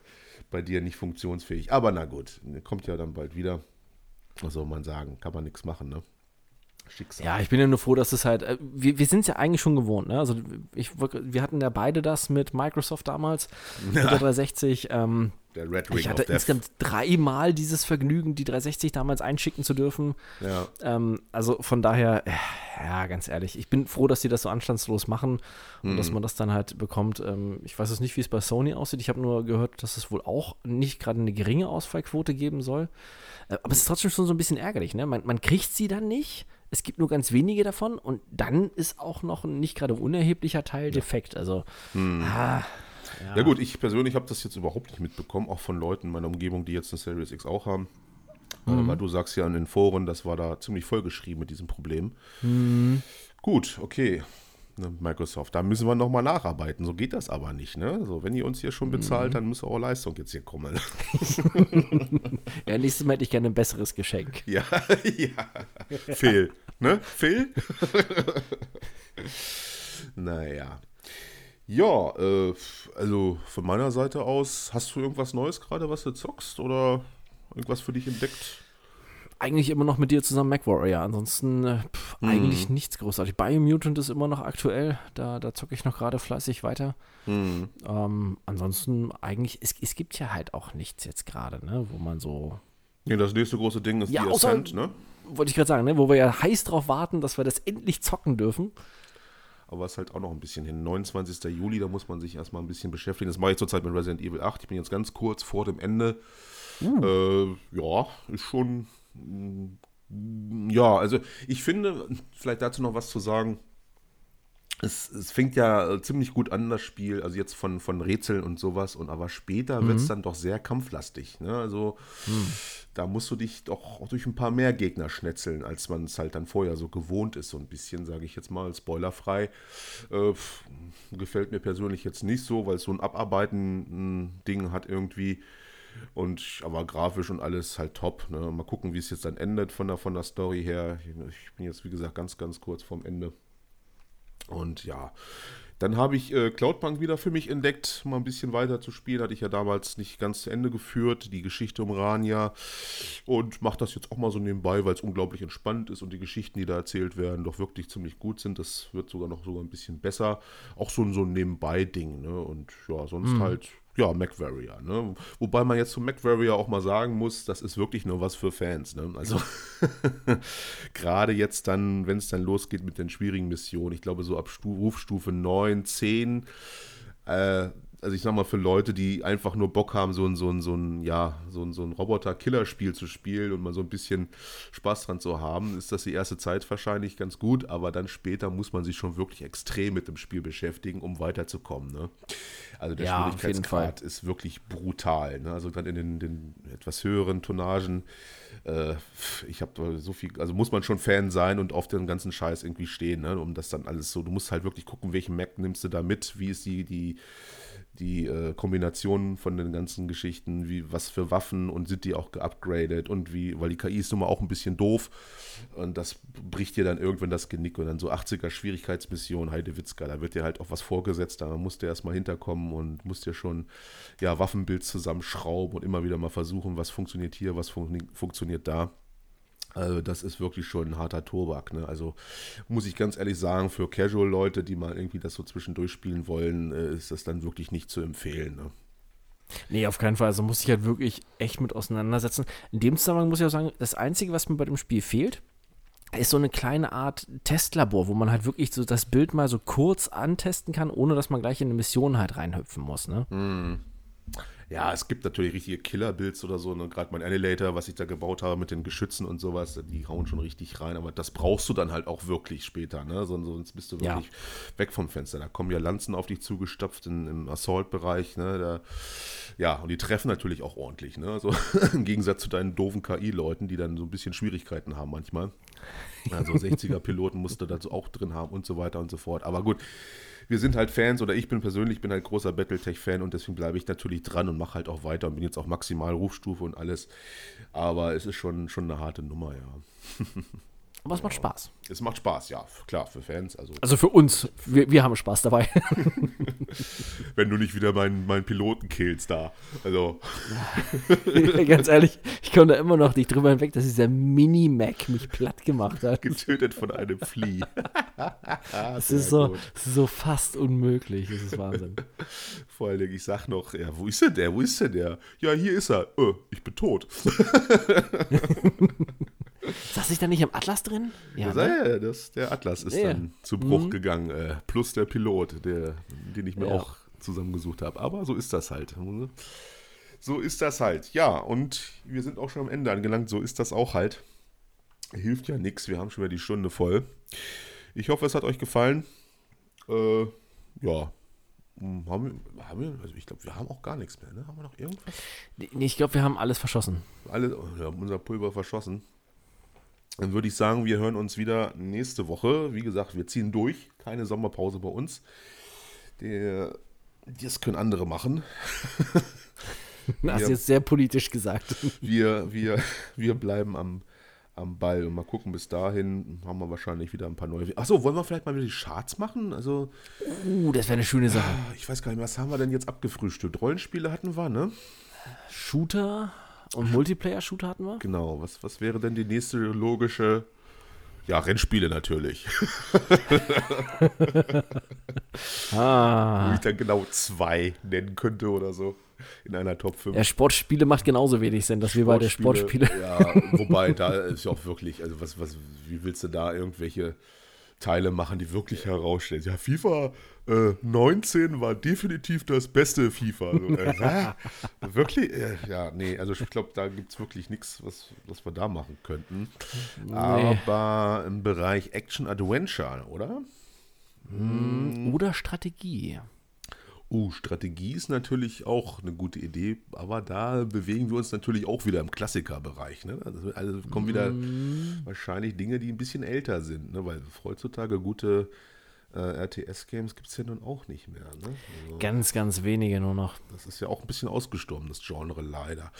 Speaker 1: bei dir nicht funktionsfähig. Aber na gut, kommt ja dann bald wieder. Was soll man sagen? Kann man nichts machen, ne?
Speaker 2: Schicksal. Ja, ich bin ja nur froh, dass es halt, äh, wir, wir sind es ja eigentlich schon gewohnt, ne? Also ich, wir hatten ja beide das mit Microsoft damals, mit der 360. Ähm,
Speaker 1: der Red Ring
Speaker 2: Ich hatte insgesamt dreimal dieses Vergnügen, die 360 damals einschicken zu dürfen.
Speaker 1: Ja.
Speaker 2: Ähm, also von daher, äh, ja, ganz ehrlich, ich bin froh, dass sie das so anstandslos machen und
Speaker 1: Mhm.
Speaker 2: dass man das dann halt bekommt. Ähm, ich weiß jetzt nicht, wie es bei Sony aussieht. Ich habe nur gehört, dass es wohl auch nicht gerade eine geringe Ausfallquote geben soll. Äh, aber es ist trotzdem schon so ein bisschen ärgerlich, ne? Man, man kriegt sie dann nicht. Es gibt nur ganz wenige davon und dann ist auch noch ein nicht gerade unerheblicher Teil defekt. Also, ah,
Speaker 1: Ja. gut, ich persönlich habe das jetzt überhaupt nicht mitbekommen, auch von Leuten in meiner Umgebung, die jetzt eine Series X auch haben. Äh, Weil du sagst ja in den Foren, das war da ziemlich vollgeschrieben mit diesem Problem. Gut, okay. Ne, Microsoft, da müssen wir nochmal nacharbeiten. So geht das aber nicht. Ne? So, wenn ihr uns hier schon bezahlt, dann muss auch Leistung jetzt hier kommen.
Speaker 2: ja, nächstes Mal hätte ich gerne ein besseres Geschenk.
Speaker 1: ja, ja. Phil, ne? Phil? naja. Ja, äh, also von meiner Seite aus, hast du irgendwas Neues gerade, was du zockst oder irgendwas für dich entdeckt?
Speaker 2: Eigentlich immer noch mit dir zusammen MacWarrior. Ansonsten äh, pff, eigentlich nichts großartig. Biomutant ist immer noch aktuell. Da, da zocke ich noch gerade fleißig weiter. Ähm, ansonsten eigentlich, es, es gibt ja halt auch nichts jetzt gerade, ne, wo man so.
Speaker 1: Nee, das nächste große Ding ist
Speaker 2: Ja,
Speaker 1: die
Speaker 2: außer-
Speaker 1: Ascent, ne?
Speaker 2: Wollte ich gerade sagen, ne, wo wir ja heiß drauf warten, dass wir das endlich zocken dürfen.
Speaker 1: Aber es ist halt auch noch ein bisschen hin. 29. Juli, da muss man sich erstmal ein bisschen beschäftigen. Das mache ich zurzeit mit Resident Evil 8. Ich bin jetzt ganz kurz vor dem Ende. Äh, ja, ist schon. Mm, Ja, also ich finde, vielleicht dazu noch was zu sagen. Es, es fängt ja ziemlich gut an, das Spiel, also jetzt von, von Rätseln und sowas, und aber später wird es dann doch sehr kampflastig. Ne? Also da musst du dich doch auch durch ein paar mehr Gegner schnetzeln, als man es halt dann vorher so gewohnt ist, so ein bisschen, sage ich jetzt mal, spoilerfrei. Äh, gefällt mir persönlich jetzt nicht so, weil es so ein Abarbeiten-Ding hat irgendwie. Und aber grafisch und alles halt top. Ne? Mal gucken, wie es jetzt dann endet von der, von der Story her. Ich bin jetzt, wie gesagt, ganz, ganz kurz vorm Ende. Und ja, dann habe ich äh, Cloudpunk wieder für mich entdeckt, mal ein bisschen weiter zu spielen. Hatte ich ja damals nicht ganz zu Ende geführt, die Geschichte um Rania. Und mache das jetzt auch mal so nebenbei, weil es unglaublich entspannt ist und die Geschichten, die da erzählt werden, doch wirklich ziemlich gut sind. Das wird sogar noch sogar ein bisschen besser. Auch so, ein- so ein Nebenbei-Ding. Ne? Und ja, sonst halt ja, MacVarrior, ne? Wobei man jetzt zu MacVarrior auch mal sagen muss, das ist wirklich nur was für Fans, ne? Also gerade jetzt dann, wenn es dann losgeht mit den schwierigen Missionen, ich glaube so ab Stu Rufstufe 9, 10, äh, also ich sag mal, für Leute, die einfach nur Bock haben, so ein, so ein, so ein, ja, so ein, so ein Roboter-Killer-Spiel zu spielen und mal so ein bisschen Spaß dran zu haben, ist das die erste Zeit wahrscheinlich ganz gut, aber dann später muss man sich schon wirklich extrem mit dem Spiel beschäftigen, um weiterzukommen. Ne? Also der
Speaker 2: Ja,
Speaker 1: Schwierigkeitsgrad ist wirklich brutal. Ne? Also gerade in den, den etwas höheren Tonnagen, äh, ich habe so viel, also muss man schon Fan sein und auf den ganzen Scheiß irgendwie stehen, ne? um das dann alles so, du musst halt wirklich gucken, welchen Mac nimmst du da mit, wie ist die, die, die äh, Kombination von den ganzen Geschichten, wie was für Waffen und sind die auch geupgradet und wie, weil die KI ist nun mal auch ein bisschen doof und das bricht dir dann irgendwann das Genick und dann so 80er Schwierigkeitsmission Heidewitzka, da wird dir halt auch was vorgesetzt, da musst du erstmal hinterkommen und musst dir schon ja Waffenbild zusammenschrauben und immer wieder mal versuchen, was funktioniert hier, was fun funktioniert da. Also das ist wirklich schon ein harter Tobak. Ne? Also muss ich ganz ehrlich sagen, für Casual-Leute, die mal irgendwie das so zwischendurch spielen wollen, äh, ist das dann wirklich nicht zu empfehlen. Ne?
Speaker 2: Nee, auf keinen Fall. Also muss ich halt wirklich echt mit auseinandersetzen. In dem Zusammenhang muss ich auch sagen, das Einzige, was mir bei dem Spiel fehlt, ist so eine kleine Art Testlabor, wo man halt wirklich so das Bild mal so kurz antesten kann, ohne dass man gleich in eine Mission halt reinhüpfen muss, ne?
Speaker 1: Ja, es gibt natürlich richtige Killer-Builds oder so. Ne? Gerade mein Annihilator, was ich da gebaut habe mit den Geschützen und sowas, die hauen schon richtig rein. Aber das brauchst du dann halt auch wirklich später. Ne? Sonst, bist du
Speaker 2: Ja.
Speaker 1: wirklich weg vom Fenster. Da kommen ja Lanzen auf dich zugestopft in, im Assault-Bereich. Ne? Da, ja, und die treffen natürlich auch ordentlich. Ne? Also im Gegensatz zu deinen doofen KI-Leuten, die dann so ein bisschen Schwierigkeiten haben manchmal. Also 60er-Piloten musst du dazu auch drin haben und so weiter und so fort. Aber gut, wir sind halt Fans oder ich bin persönlich bin halt großer Battletech-Fan und deswegen bleibe ich natürlich dran und mache halt auch weiter und bin jetzt auch maximal Rufstufe und alles. Aber es ist schon, schon eine harte Nummer, ja.
Speaker 2: Aber es macht Spaß.
Speaker 1: Es macht Spaß, ja, klar, für Fans. Also,
Speaker 2: Also für uns, wir, wir haben Spaß dabei.
Speaker 1: wenn du nicht wieder meinen, meinen Piloten killst da. Also,
Speaker 2: Ganz ehrlich, ich komme da immer noch nicht drüber hinweg, dass dieser Mini-Mac mich platt gemacht hat.
Speaker 1: getötet von einem Flea.
Speaker 2: Es ist, so, es ist so fast unmöglich. Das ist Wahnsinn.
Speaker 1: Vor allen Dingen, ich sag noch, ja, wo ist denn der? Wo ist denn der? Ja, hier ist er. Äh, ich bin tot.
Speaker 2: Saß ich da nicht im Atlas drin? Ja, ne?
Speaker 1: das, der Atlas ist
Speaker 2: Ja.
Speaker 1: dann zu Bruch gegangen, äh, plus der Pilot, der, den ich mir
Speaker 2: Ja.
Speaker 1: auch zusammengesucht habe. Aber so ist das halt. So ist das halt. Ja, und wir sind auch schon am Ende angelangt. So ist das auch halt. Hilft ja nichts. Wir haben schon wieder die Stunde voll. Ich hoffe, es hat euch gefallen. Äh, ja. Hm, Haben wir, haben wir, also ich glaube, wir haben auch gar nichts mehr. Ne? Haben wir noch irgendwas?
Speaker 2: Nee, ich glaube, wir haben alles verschossen.
Speaker 1: Alle, wir haben unser Pulver verschossen. Dann würde ich sagen, wir hören uns wieder nächste Woche. Wie gesagt, wir ziehen durch. Keine Sommerpause bei uns. Der, das können andere machen.
Speaker 2: Das ist
Speaker 1: Ja.
Speaker 2: jetzt sehr politisch gesagt.
Speaker 1: Wir, wir, wir bleiben am, am Ball und mal gucken. Bis dahin haben wir wahrscheinlich wieder ein paar neue. Achso, wollen wir vielleicht mal wieder die Charts machen? Also,
Speaker 2: Uh, das wäre eine schöne Sache.
Speaker 1: ich weiß gar nicht, was haben wir denn jetzt abgefrühstückt? Rollenspiele hatten wir, ne?
Speaker 2: Shooter und Multiplayer-Shooter hatten wir.
Speaker 1: Genau. Was, was wäre denn die nächste logische. Ja, Rennspiele natürlich. Wo
Speaker 2: Ah.
Speaker 1: ich dann genau zwei nennen könnte oder so. In einer Top 5.
Speaker 2: Ja, Sportspiele macht genauso wenig Sinn, dass wir beide Sportspiele.
Speaker 1: Ja, wobei da ist ja auch wirklich, also was, was, wie willst du da irgendwelche Teile machen, die wirklich herausstellen? Ja, FIFA äh, 19 war definitiv das beste FIFA. So, äh, wirklich? Äh, ja, nee, also ich glaube, da gibt es wirklich nichts, was, was wir da machen könnten. Aber im Bereich Action-Adventure, oder?
Speaker 2: Oder Strategie.
Speaker 1: Uh, Strategie ist natürlich auch eine gute Idee, aber da bewegen wir uns natürlich auch wieder im Klassikerbereich. Ne? Also, also kommen wieder wahrscheinlich Dinge, die ein bisschen älter sind, ne? weil heutzutage gute äh, RTS-Games gibt es ja nun auch nicht mehr. Ne? Also,
Speaker 2: Ganz, ganz wenige nur noch.
Speaker 1: das ist ja auch ein bisschen ausgestorben, das Genre leider.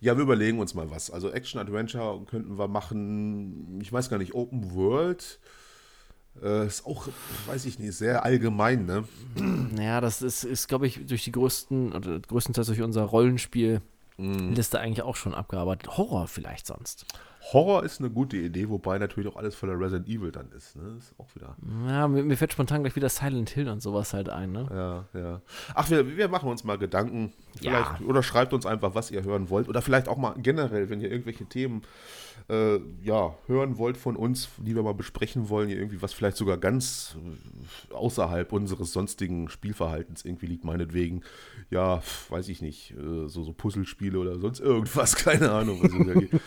Speaker 1: Ja, wir überlegen uns mal was. Also Action-Adventure könnten wir machen, ich weiß gar nicht, Open World. Äh, ist auch, weiß ich nicht, sehr allgemein, ne?
Speaker 2: Naja, das ist, ist glaube ich, durch die größten, oder größtenteils durch unser Rollenspiel-Liste eigentlich auch schon abgearbeitet. Horror vielleicht sonst.
Speaker 1: Horror ist eine gute Idee, wobei natürlich auch alles voller Resident Evil dann ist. Ne? Ist auch wieder.
Speaker 2: Ja, mir, mir fällt spontan gleich wieder Silent Hill und sowas halt ein, ne?
Speaker 1: Ja, ja. Ach, wir, wir machen uns mal Gedanken. Vielleicht,
Speaker 2: Ja.
Speaker 1: Oder schreibt uns einfach, was ihr hören wollt. Oder vielleicht auch mal generell, wenn ihr irgendwelche Themen äh, ja, hören wollt von uns, die wir mal besprechen wollen, irgendwie was vielleicht sogar ganz äh, außerhalb unseres sonstigen Spielverhaltens irgendwie liegt, meinetwegen, ja, weiß ich nicht, äh, so, so Puzzlespiele oder sonst irgendwas, keine Ahnung. Also, da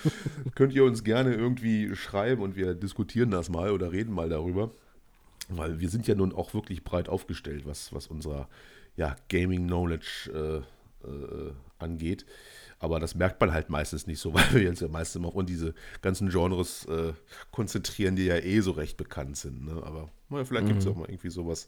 Speaker 1: könnt ihr uns gerne irgendwie schreiben und wir diskutieren das mal oder reden mal darüber. Weil wir sind ja nun auch wirklich breit aufgestellt, was, was unser ja, Gaming-Knowledge äh, äh, angeht. Aber das merkt man halt meistens nicht so, weil wir uns ja meistens immer auf diese ganzen Genres äh, konzentrieren, die ja eh so recht bekannt sind. Ne? Aber naja, vielleicht gibt es auch mal irgendwie sowas,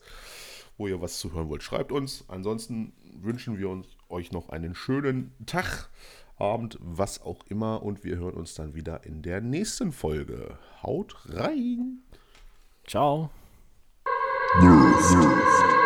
Speaker 1: wo ihr was zu hören wollt. Schreibt uns. Ansonsten wünschen wir uns euch noch einen schönen Tag, Abend, was auch immer. Und wir hören uns dann wieder in der nächsten Folge. Haut rein!
Speaker 2: Ciao.
Speaker 3: Nerds.